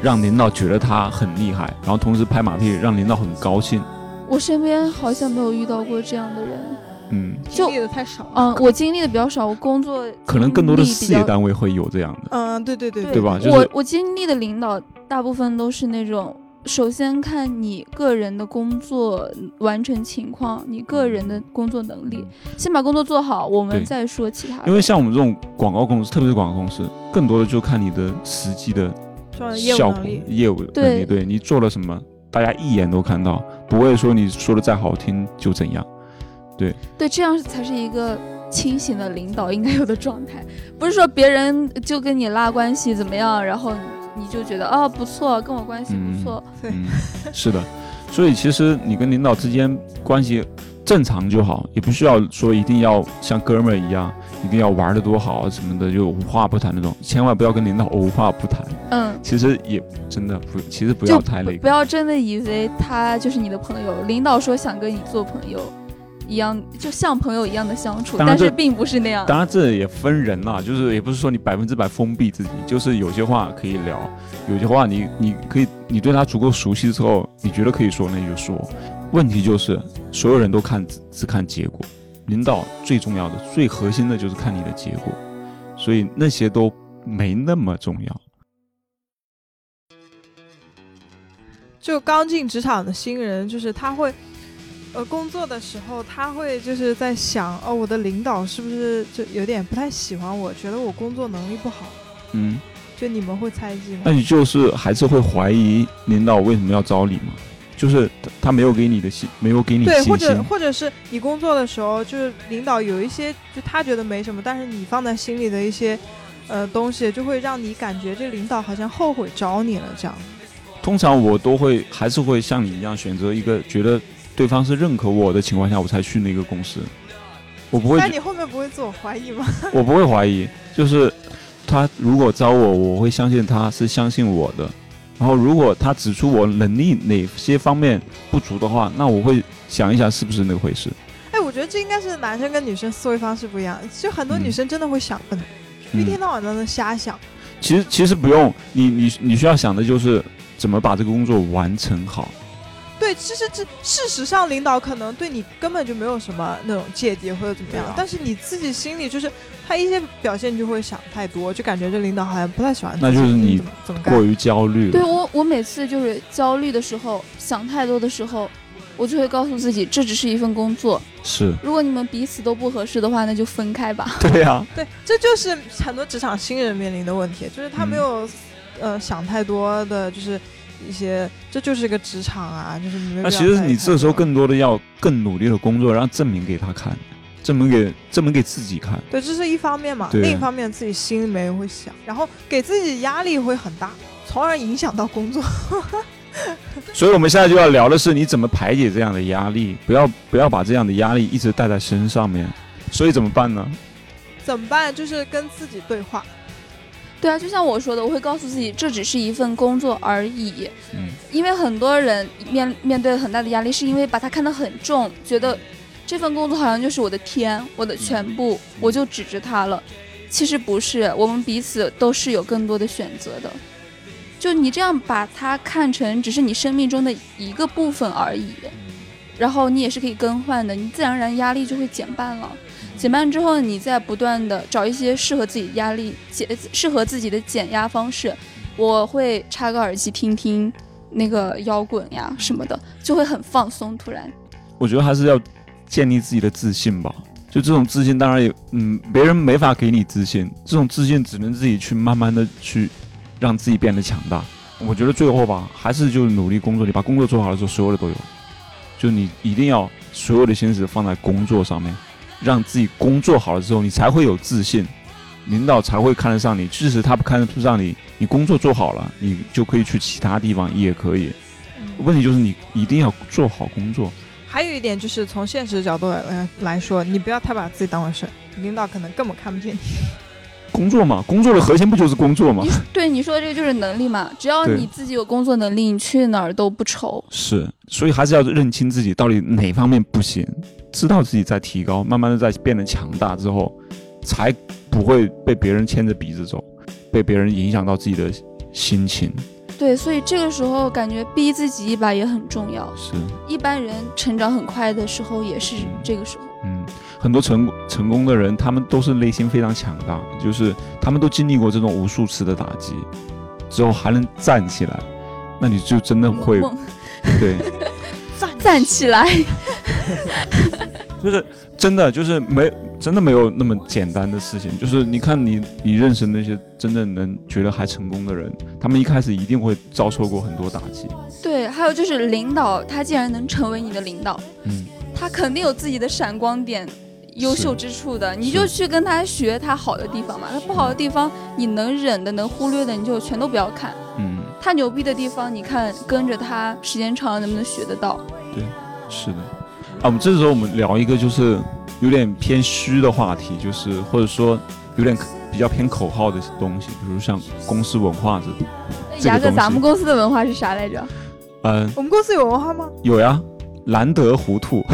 让领导觉得他很厉害，然后同时拍马屁让领导很高兴。我身边好像没有遇到过这样的人。嗯，就经历的太少了。嗯，我经历的比较少，我工作可能更多的事业单位会有这样的。嗯，对对对对吧就是我我经历的领导大部分都是那种，首先看你个人的工作完成情况，你个人的工作能力，先把工作做好，我们再说其他的。因为像我们这种广告公司，特别是广告公司，更多的就看你的实际的效果、业务能力。对对你做了什么，大家一眼都看到，不会说你说的再好听就怎样。对对，这样才是一个清醒的领导应该有的状态，不是说别人就跟你拉关系怎么样，然后你就觉得哦不错，跟我关系不错。对嗯，是的。所以其实你跟领导之间关系正常就好，也不需要说一定要像哥们儿一样，一定要玩的多好啊什么的，就无话不谈那种。千万不要跟领导无话不谈。嗯，其实也真的不，其实不要太累。不要真的以为他就是你的朋友，领导说想跟你做朋友一样，就像朋友一样的相处，但是并不是那样。当然，这也分人啦，就是也不是说你百分之百封闭自己，就是有些话可以聊，有些话你你可以，你对他足够熟悉之后，你觉得可以说，那你就说。问题就是所有人都看只只看结果，领导最重要的、最核心的就是看你的结果，所以那些都没那么重要。就刚进职场的新人，就是他会，呃，工作的时候他会就是在想，哦，我的领导是不是就有点不太喜欢我，觉得我工作能力不好？嗯，就你们会猜忌吗那？你就是还是会怀疑领导为什么要招你嘛？就是他他没有给你的信，没有给你对，或者。或者是你工作的时候，就是领导有一些就他觉得没什么，但是你放在心里的一些呃东西，就会让你感觉这领导好像后悔找你了这样。通常我都会还是会像你一样选择一个觉得对方是认可我的情况下，我才去那个公司。我不会那，你后面不会自我怀疑吗？我不会怀疑，就是他如果招我，我会相信他是相信我的。然后如果他指出我能力哪些方面不足的话，那我会想一想是不是那回事。哎，我觉得这应该是男生跟女生思维方式不一样，就很多嗯女生真的会想笨，一嗯天到晚在那瞎想。其实其实不用，你你你需要想的就是怎么把这个工作完成好。对，其实这事实上，领导可能对你根本就没有什么那种芥蒂或者怎么样，啊但是你自己心里就是他一些表现就会想太多，就感觉这领导好像不太喜欢。那就是你过？于焦虑了。对我，我每次就是焦虑的时候，想太多的时候，我就会告诉自己，这只是一份工作。是，如果你们彼此都不合适的话，那就分开吧。对呀、对，这就是很多职场新人面临的问题，就是他没嗯有、呃想太多的，就是一些这就是一个职场啊，就是。那其实你这时候更多的要更努力的工作，然后证明给他看，证明给证明给自己看。对，这是一方面嘛，另一方面自己心里面会想，然后给自己压力会很大，从而影响到工作。所以我们现在就要聊的是你怎么排解这样的压力，不要不要把这样的压力一直带在身上面。所以怎么办呢？怎么办？就是跟自己对话。对啊，就像我说的，我会告诉自己，这只是一份工作而已。嗯，因为很多人面面对很大的压力，是因为把它看得很重，觉得这份工作好像就是我的天，我的全部，我就指着它了。其实不是，我们彼此都是有更多的选择的。就你这样把它看成只是你生命中的一个部分而已，然后你也是可以更换的，你自然而然压力就会减半了。减半之后，你再不断的找一些适合自己压力减适合自己的减压方式。我会插个耳机听听那个摇滚呀什么的，就会很放松。突然，我觉得还是要建立自己的自信吧。就这种自信，当然也嗯，别人没法给你自信，这种自信只能自己去慢慢的去。让自己变得强大，我觉得最后吧，还是就努力工作。你把工作做好了之后，所有的都有。就你一定要所有的心思放在工作上面，让自己工作好了之后，你才会有自信，领导才会看得上你。即使他不看得上你，你工作做好了，你就可以去其他地方也可以。问题就是你一定要做好工作。还有一点就是从现实角度来来说，你不要太把自己当回事，领导可能根本看不见你。工作嘛，工作的核心不就是工作吗？对，你说的这个就是能力嘛。只要你自己有工作能力，你去哪儿都不愁。是，所以还是要认清自己到底哪方面不行，知道自己在提高，慢慢的在变得强大之后，才不会被别人牵着鼻子走，被别人影响到自己的心情。对，所以这个时候感觉逼自己一把也很重要。是，一般人成长很快的时候也是这个时候。嗯。很多成成功的人，他们都是内心非常强大，就是他们都经历过这种无数次的打击，之后还能站起来，那你就真的会，对，站 站起来，就是真的就是没真的没有那么简单的事情，就是你看你你认识那些真正能觉得还成功的人，他们一开始一定会遭受过很多打击。对，还有就是领导，他既然能成为你的领导，嗯，他肯定有自己的闪光点。优秀之处的，你就去跟他学他好的地方嘛。他不好的地方，你能忍的、能忽略的，你就全都不要看。嗯，他牛逼的地方，你看跟着他时间长了能不能学得到？对，是的。啊，我们这时候我们聊一个就是有点偏虚的话题，就是或者说有点比较偏口号的东西，比如像公司文化这种。牙哥，咱们公司的文化是啥来着？嗯，我们公司有文化吗？有呀。难得糊涂，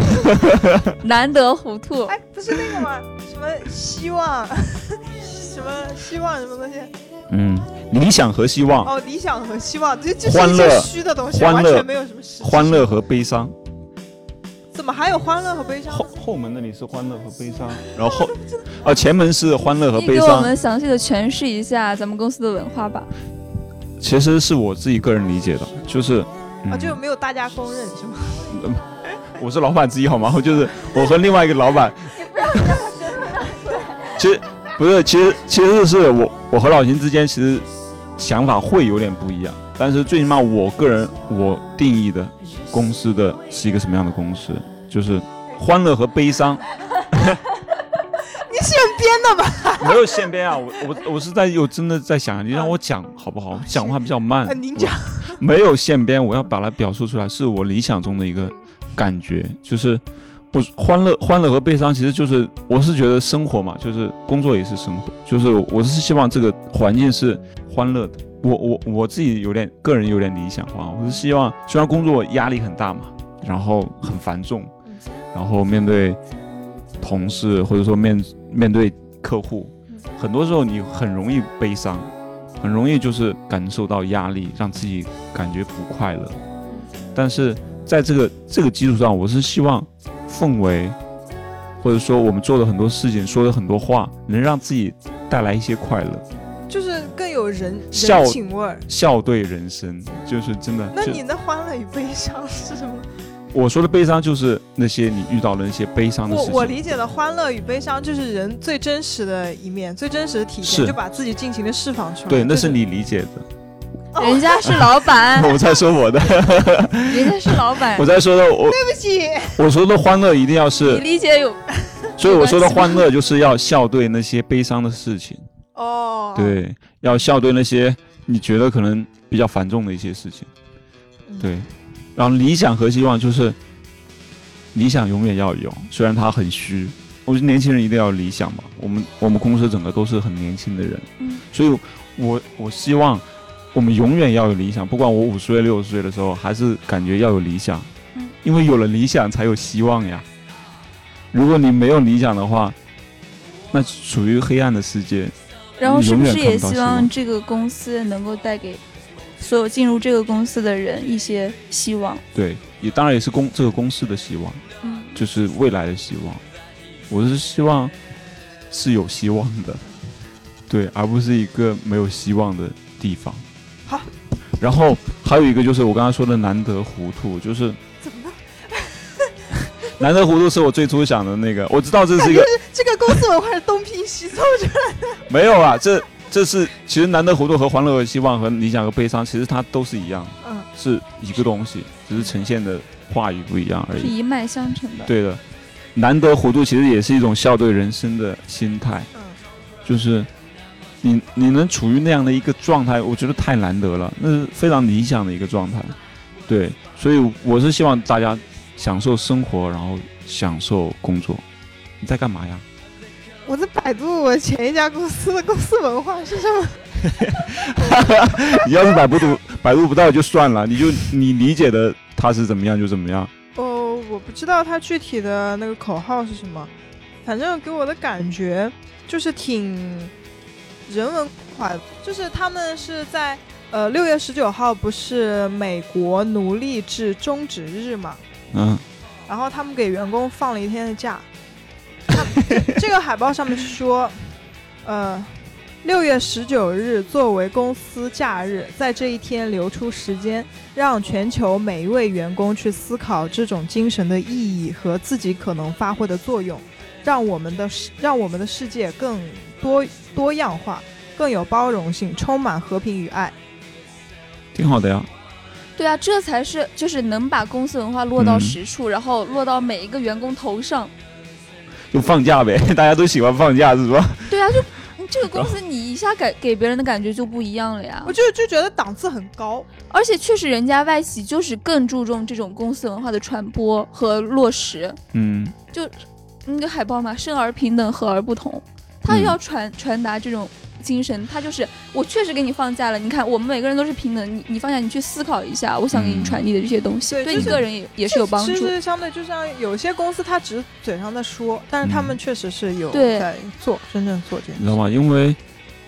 难得糊涂，哎，不是那个吗？什么希望，什么希望，什么东西？嗯，理想和希望。哦，理想和希望，这这是一些虚的东西，完全没有什么实。欢乐和悲伤。怎么还有欢乐和悲伤？后后门那里是欢乐和悲伤，然后后，哦，前门是欢乐和悲伤。给我们详细的诠释一下咱们公司的文化吧。其实是我自己个人理解的，就是。啊，就没有大家公认是吗？我是老板之一好吗？我就是我和另外一个老板。你不要把身份拿出来。其实不是，其实其实是我我和老秦之间其实想法会有点不一样，但是最起码我个人我定义的公司的是一个什么样的公司，就是欢乐和悲伤。你现编的吧？没有现编啊，我我我是在有真的在想，你让我讲好不好？讲话比较慢。您讲。没有现编，我要把它表述出来，是我理想中的一个感觉，就是不欢乐，欢乐和悲伤，其实就是我是觉得生活嘛，就是工作也是生活，就是我是希望这个环境是欢乐的。我我我自己有点个人有点理想化，我是希望虽然工作压力很大嘛，然后很繁重，然后面对同事或者说面面对客户，很多时候你很容易悲伤。很容易就是感受到压力，让自己感觉不快乐。但是在这个这个基础上，我是希望氛围，或者说我们做的很多事情，说的很多话，能让自己带来一些快乐，就是更有人人情味儿，笑对人生，就是真的。那你的欢乐与悲伤是什么？我说的悲伤就是那些你遇到的那些悲伤的事情。我我理解的欢乐与悲伤就是人最真实的一面，最真实的体现，就把自己尽情的释放出来。对，那是你理解的。人家是老板。我在说我的。人家是老板。我在说的我。对不起。我说的欢乐一定要是。你理解有。所以我说的欢乐就是要笑对那些悲伤的事情。哦。对，要笑对那些你觉得可能比较繁重的一些事情。对。然后理想和希望就是，理想永远要有，虽然它很虚。我觉得年轻人一定要有理想嘛。我们我们公司整个都是很年轻的人，所以，我我希望我们永远要有理想。不管我五十岁六十岁的时候，还是感觉要有理想，因为有了理想才有希望呀。如果你没有理想的话，那属于黑暗的世界。然后是不是也希望这个公司能够带给所有进入这个公司的人一些希望？对，也当然也是公这个公司的希望，嗯，就是未来的希望。我是希望是有希望的，对，而不是一个没有希望的地方。好，然后还有一个就是我刚才说的难得糊涂，就是怎么了？难得糊涂是我最初想的那个，我知道这是一个这个公司文化是东拼西凑出来的。没有啊，这这是其实难得糊涂和欢乐和希望和理想和悲伤，其实它都是一样，嗯，是一个东西，只是呈现的话语不一样而已。是一脉相承的。对的，难得糊涂其实也是一种笑对人生的心态，嗯，就是你你能处于那样的一个状态，我觉得太难得了，那是非常理想的一个状态。对，所以我是希望大家享受生活，然后享受工作。你在干嘛呀？我在百度我前一家公司的公司文化是什么？你 要是百度读百度不到就算了，你就你理解的他是怎么样就怎么样。哦，我不知道它具体的那个口号是什么，反正给我的感觉就是挺人文化的，就是他们是在呃六月十九号不是美国奴隶制终止日嘛，嗯，然后他们给员工放了一天的假。他 这个海报上面是说，呃，六月十九日作为公司假日，在这一天留出时间，让全球每一位员工去思考这种精神的意义和自己可能发挥的作用，让我们的世让我们的世界更多多样化，更有包容性，充满和平与爱。挺好的呀。对啊，这才是就是能把公司文化落到嗯实处，然后落到每一个员工头上。就放假呗，大家都喜欢放假是吧？对啊，就这个公司你一下给给别人的感觉就不一样了呀我。就就觉得档次很高。而且确实，人家外企就是更注重这种公司文化的传播和落实。嗯，就那个海报嘛，生而平等，和而不同，他嗯要传传达这种精神，他就是我确实给你放假了。你看，我们每个人都是平等，你你放假，你去思考一下，我想给你嗯传递的这些东西，对就是对你个人也也是有帮助。其实相对就像有些公司，他只是嘴上在说，但是他们嗯确实是有在做，真正做这件事。你知道吗？因为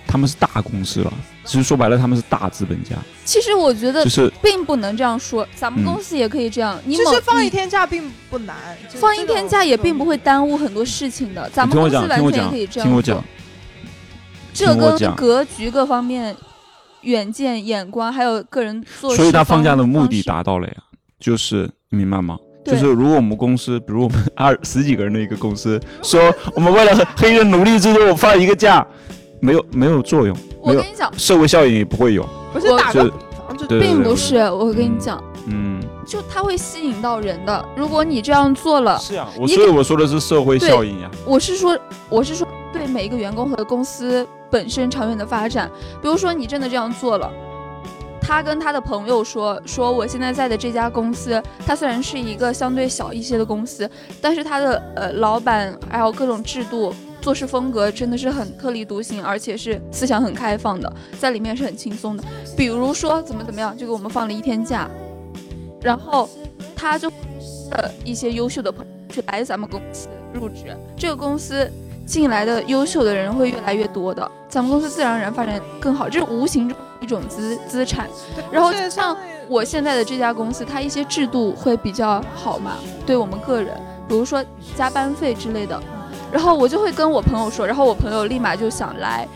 他们是大公司了，其实说白了他们是大资本家，其实我觉得就是并不能这样说，咱们嗯公司也可以这样。你某其实放一天假并不难，放一天假也并不会耽误很多事情的，咱们公司完全也可以这样做听我讲。，这跟格局各方面、远见、眼光，还有个人做事所以他放假的目的达到了呀，就是你明白吗？就是如果我们公司，比如我们二十几个人的一个公司，说我们为了黑人奴隶制度放一个假，没有没有作用，没有我跟你讲，社会效应也不会有。我不是打个并不是。我跟你讲，嗯，就它会吸引到人的。如果你这样做了，是呀，我所以我说的是社会效应呀。我是说，我是说对每一个员工和公司本身长远的发展。比如说，你真的这样做了。他跟他的朋友说：“说我现在在的这家公司，它虽然是一个相对小一些的公司，但是它的呃老板还有各种制度、做事风格真的是很特立独行，而且是思想很开放的，在里面是很轻松的。比如说怎么怎么样，就给我们放了一天假，然后他就呃一些优秀的朋友去来咱们公司入职，这个公司进来的优秀的人会越来越多的，咱们公司自然而然发展更好，这是无形中一种资资产。然后是像我现在的这家公司，它一些制度会比较好嘛，对我们个人，比如说加班费之类的，然后我就会跟我朋友说，然后我朋友立马就想来，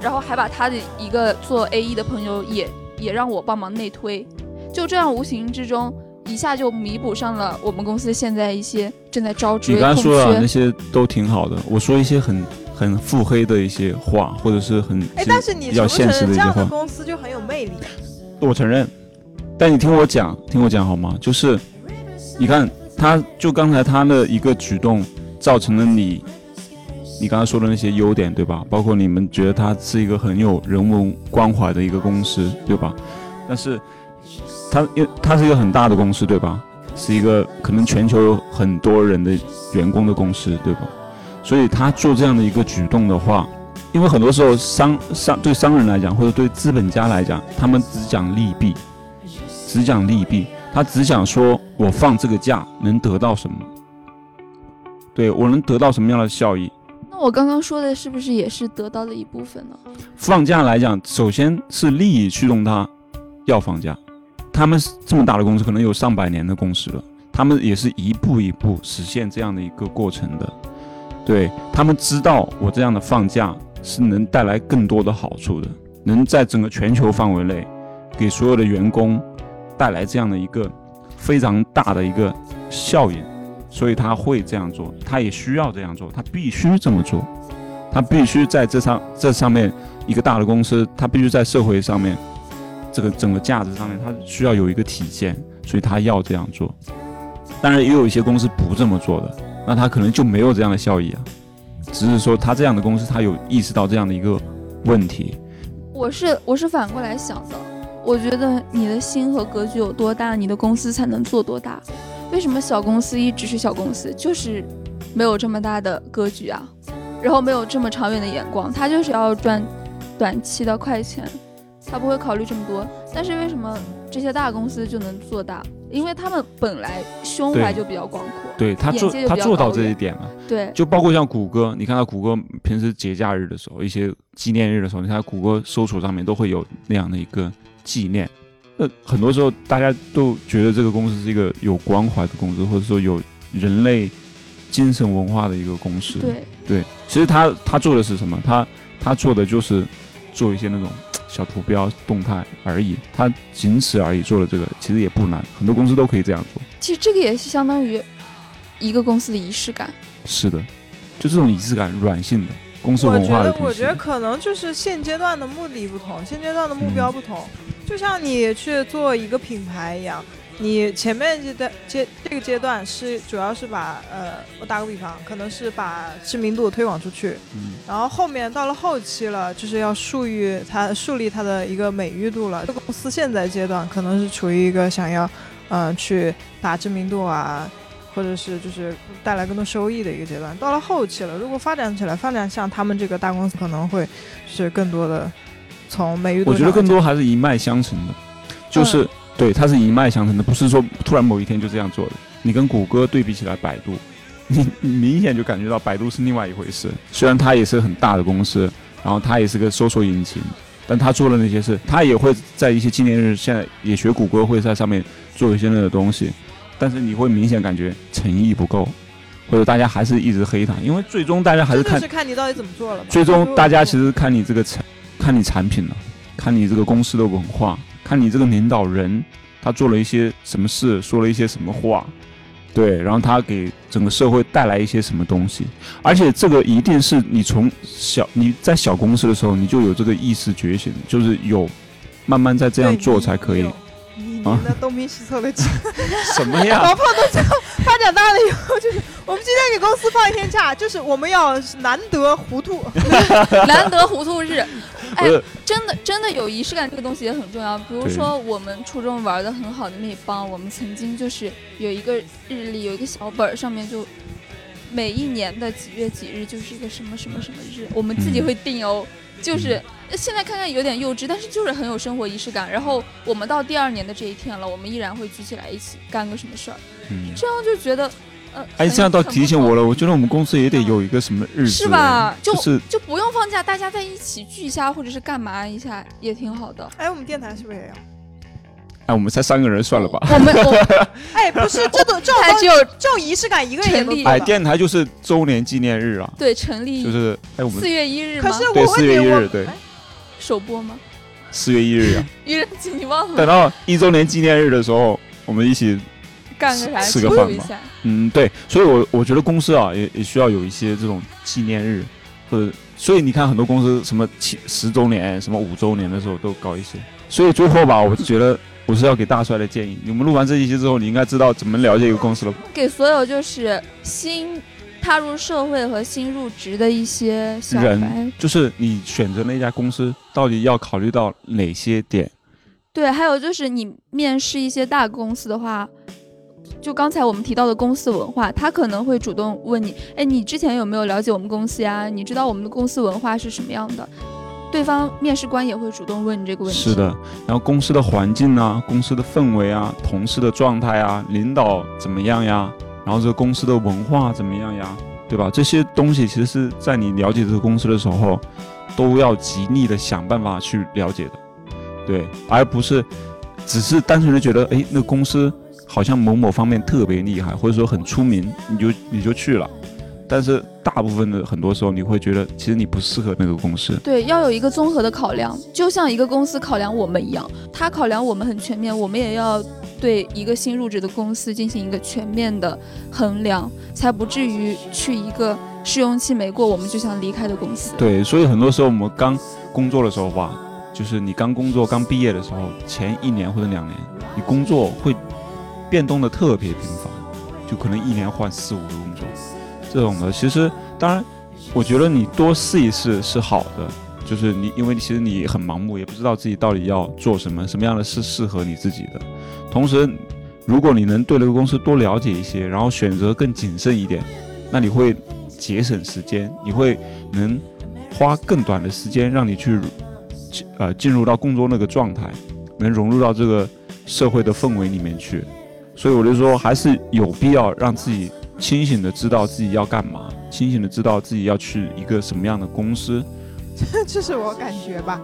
然后还把他的一个做 A E 的朋友也也让我帮忙内推，就这样无形之中一下就弥补上了我们公司现在一些正在招职你刚才说的那。些都挺好的，我说一些很很腹黑的一些话，或者是很哎，但是你比较现承不承认这实的一些话，样的公司就很有魅力？我承认。但你听我讲，听我讲好吗？就是你看，他就刚才他的一个举动，造成了你你刚才说的那些优点，对吧？包括你们觉得它是一个很有人文关怀的一个公司，对吧？但是它因为它是一个很大的公司，对吧？是一个可能全球有很多人的员工的公司，对吧？所以他做这样的一个举动的话，因为很多时候商商对商人来讲，或者对资本家来讲，他们只讲利弊，只讲利弊，他只想说我放这个假能得到什么。对我能得到什么样的效益？那我刚刚说的是不是也是得到的一部分呢？放假来讲，首先是利益驱动他要放假。他们这么大的公司，可能有上百年的公司了，他们也是一步一步实现这样的一个过程的。对他们知道，我这样的放假是能带来更多的好处的，能在整个全球范围内给所有的员工带来这样的一个非常大的一个效应，所以他会这样做，他也需要这样做，他必须这么做，他必须在这上这上面一个大的公司，他必须在社会上面这个整个价值上面，他需要有一个体现，所以他要这样做。当然，也有一些公司不这么做的，那他可能就没有这样的效益啊。只是说他这样的公司，他有意识到这样的一个问题。我是我是反过来想的，我觉得你的心和格局有多大，你的公司才能做多大。为什么小公司一直是小公司，就是没有这么大的格局啊？然后没有这么长远的眼光，他就是要赚短期的快钱，他不会考虑这么多。但是为什么这些大公司就能做大？因为他们本来胸怀就比较广阔，对他做他做到这一点了。对，就包括像谷歌，你看到谷歌平时节假日的时候，一些纪念日的时候，你看谷歌搜索上面都会有那样的一个纪念。那很多时候大家都觉得这个公司是一个有关怀的公司，或者说有人类精神文化的一个公司。对，对，其实他他做的是什么？他他做的就是做一些那种小图标动态而已，他仅此而已。做了这个其实也不难，很多公司都可以这样做。其实这个也是相当于一个公司的仪式感。是的，就这种仪式感，软性的公司文化的我觉得。我觉得可能就是现阶段的目的不同，现阶段的目标不同。就像你去做一个品牌一样，你前面阶段阶这个阶段是主要是把呃，我打个比方，可能是把知名度推广出去，嗯然后后面到了后期了，就是要树立它树立它的一个美誉度了。这个公司现在阶段可能是处于一个想要，呃，去打知名度啊，或者是就是带来更多收益的一个阶段。到了后期了，如果发展起来，发展像他们这个大公司，可能会是更多的从美誉度我觉得更多还是一脉相承的，就是、嗯对，它是一脉相承的，不是说突然某一天就这样做的。你跟谷歌对比起来，百度，你你明显就感觉到百度是另外一回事。虽然它也是很大的公司，然后它也是个搜索引擎，但它做的那些事，它也会在一些纪念日，现在也学谷歌会在上面做一些那个东西，但是你会明显感觉诚意不够，或者大家还是一直黑它，因为最终大家还是看是看你到底怎么做了。最终大家其实实看你这个产，看你产品了，看你这个公司的文化，看你这个领导人他做了一些什么事，说了一些什么话，对，然后他给整个社会带来一些什么东西，而且这个一定是你从小你在小公司的时候你就有这个意识觉醒，就是有慢慢在这样做才可以。你啊那东拼西凑的 什么呀？老胖到最后发展大了以后，就是 我们今天给公司放一天假，就是我们要难得糊涂。难得糊涂日，哎，真的真的有仪式感这个东西也很重要。比如说我们初中玩的很好的那一帮，我们曾经就是有一个日历，有一个小本儿，上面就每一年的几月几日就是一个什么什么什么日，我们自己嗯会定哦。就是呃现在看看有点幼稚，但是就是很有生活仪式感。然后我们到第二年的这一天了，我们依然会聚起来一起干个什么事儿，嗯，这样就觉得呃，哎，这样倒提醒我了，我觉得我们公司也得有一个什么日子，是吧？就就是就不用放假，大家在一起聚一下，或者是干嘛一下，也挺好的。哎，我们电台是不是也要？哎，我们才三个人，算了吧。我们我 哎，不是，这种 这种东西还只有这种仪式感，一个人也成立哎。电台就是周年纪念日啊，对成立就是哎，我们四月一日吗？可是对4我四，月一日对哎首播吗？四月一日啊、愚人节你忘了等到一周年纪念日的时候，我们一起，干个啥？吃个饭吧庆祝一下。嗯，对，所以我我觉得公司啊，也也需要有一些这种纪念日，或者，所以你看很多公司什么七十周年、什么五周年的时候都搞一些。所以最后吧，我觉得我是要给大帅的建议，你们录完这一期之后，你应该知道怎么了解一个公司了。给所有就是新踏入社会和新入职的一些小白人，就是你选择那家公司，到底要考虑到哪些点？对，还有就是你面试一些大公司的话，就刚才我们提到的公司文化，他可能会主动问你，哎，你之前有没有了解我们公司呀？你知道我们的公司文化是什么样的？对方面试官也会主动问你这个问题。是的，然后公司的环境啊，公司的氛围啊，同事的状态啊，领导怎么样呀？然后这个公司的文化怎么样呀，对吧？这些东西其实是在你了解这个公司的时候，都要极力的想办法去了解的，对，而不是只是单纯的觉得，哎，那公司好像某某方面特别厉害，或者说很出名，你就你就去了。但是大部分的很多时候，你会觉得其实你不适合那个公司。对，要有一个综合的考量，就像一个公司考量我们一样，他考量我们很全面，我们也要对一个新入职的公司进行一个全面的衡量，才不至于去一个试用期没过我们就想离开的公司。对，所以很多时候我们刚工作的时候吧，就是你刚工作、刚毕业的时候，前一年或者两年，你工作会变动的特别频繁，就可能一年换四五个工作。这种的，其实当然，我觉得你多试一试是好的。就是你，因为其实你很盲目，也不知道自己到底要做什么，什么样的是适合你自己的。同时，如果你能对那个公司多了解一些，然后选择更谨慎一点，那你会节省时间，你会能花更短的时间让你去，呃，进入到工作那个状态，能融入到这个社会的氛围里面去。所以我就说，还是有必要让自己。清醒的知道自己要干嘛，清醒的知道自己要去一个什么样的公司，这是我感觉吧。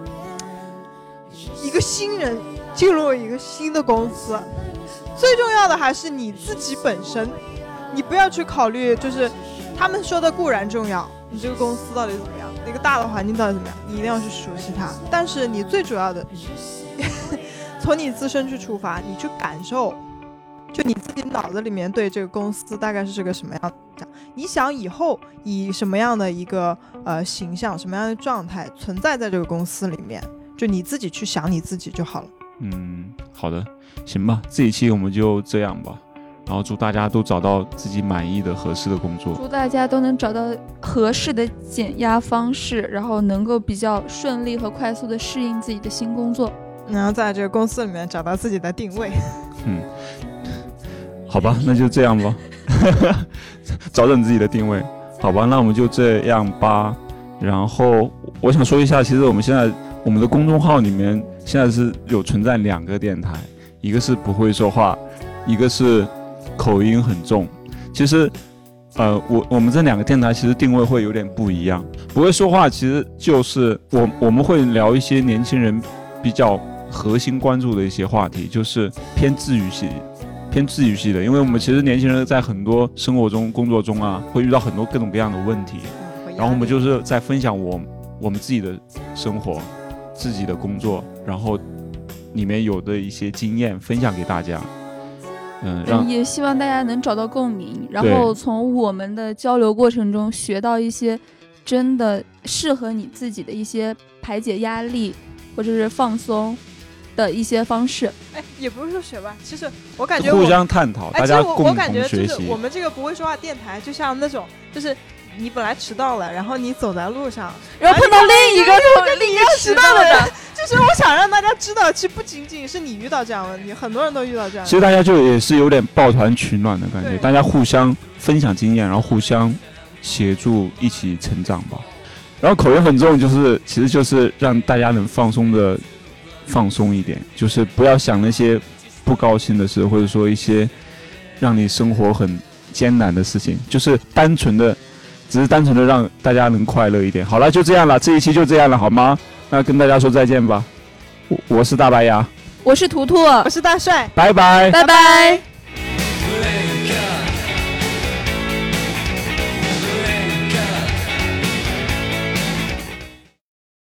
一个新人进入一个新的公司，最重要的还是你自己本身，你不要去考虑，就是他们说的固然重要，你这个公司到底怎么样，那个大的环境到底怎么样，你一定要去熟悉它。但是你最主要的，从你自身去出发，你去感受。就你自己脑子里面对这个公司大概是这个什么样的？你想以后以什么样的一个呃形象、什么样的状态存在在这个公司里面？就你自己去想你自己就好了。嗯，好的，行吧，这一期我们就这样吧。然后祝大家都找到自己满意的、合适的工作。祝大家都能找到合适的减压方式，然后能够比较顺利和快速的适应自己的新工作，然后在这个公司里面找到自己的定位。嗯。好吧，那就这样吧，找准自己的定位。好吧，那我们就这样吧。然后我想说一下，其实我们现在我们的公众号里面现在是有存在两个电台，一个是不会说话，一个是口音很重。其实，呃，我我们这两个电台其实定位会有点不一样。不会说话其实就是我我们会聊一些年轻人比较核心关注的一些话题，就是偏治愈系。偏治愈系的，因为我们其实年轻人在很多生活中、工作中啊，会遇到很多各种各样的问题，然后我们就是在分享我我们自己的生活、自己的工作，然后里面有的一些经验分享给大家。嗯，也希望大家能找到共鸣，然后从我们的交流过程中学到一些真的适合你自己的一些排解压力或者是放松。的一些方式，哎，也不是说学吧，其实我感觉互相探讨，大家共同学习。我们这个不会说话电台，就像那种，就是你本来迟到了，然后你走在路上，然后碰到另一个跟你一样迟到的人，就是我想让大家知道，其实不仅仅是你遇到这样的问题，很多人都遇到这样。其实大家就也是有点抱团取暖的感觉，大家互相分享经验，然后互相协助，一起成长吧。然后口音很重，就是其实就是让大家能放松的。放松一点，就是不要想那些不高兴的事，或者说一些让你生活很艰难的事情，就是单纯的，只是单纯的让大家能快乐一点。好了，就这样了，这一期就这样了，好吗？那跟大家说再见吧。我我是大白牙，我是图图，我是大帅，拜拜，拜拜。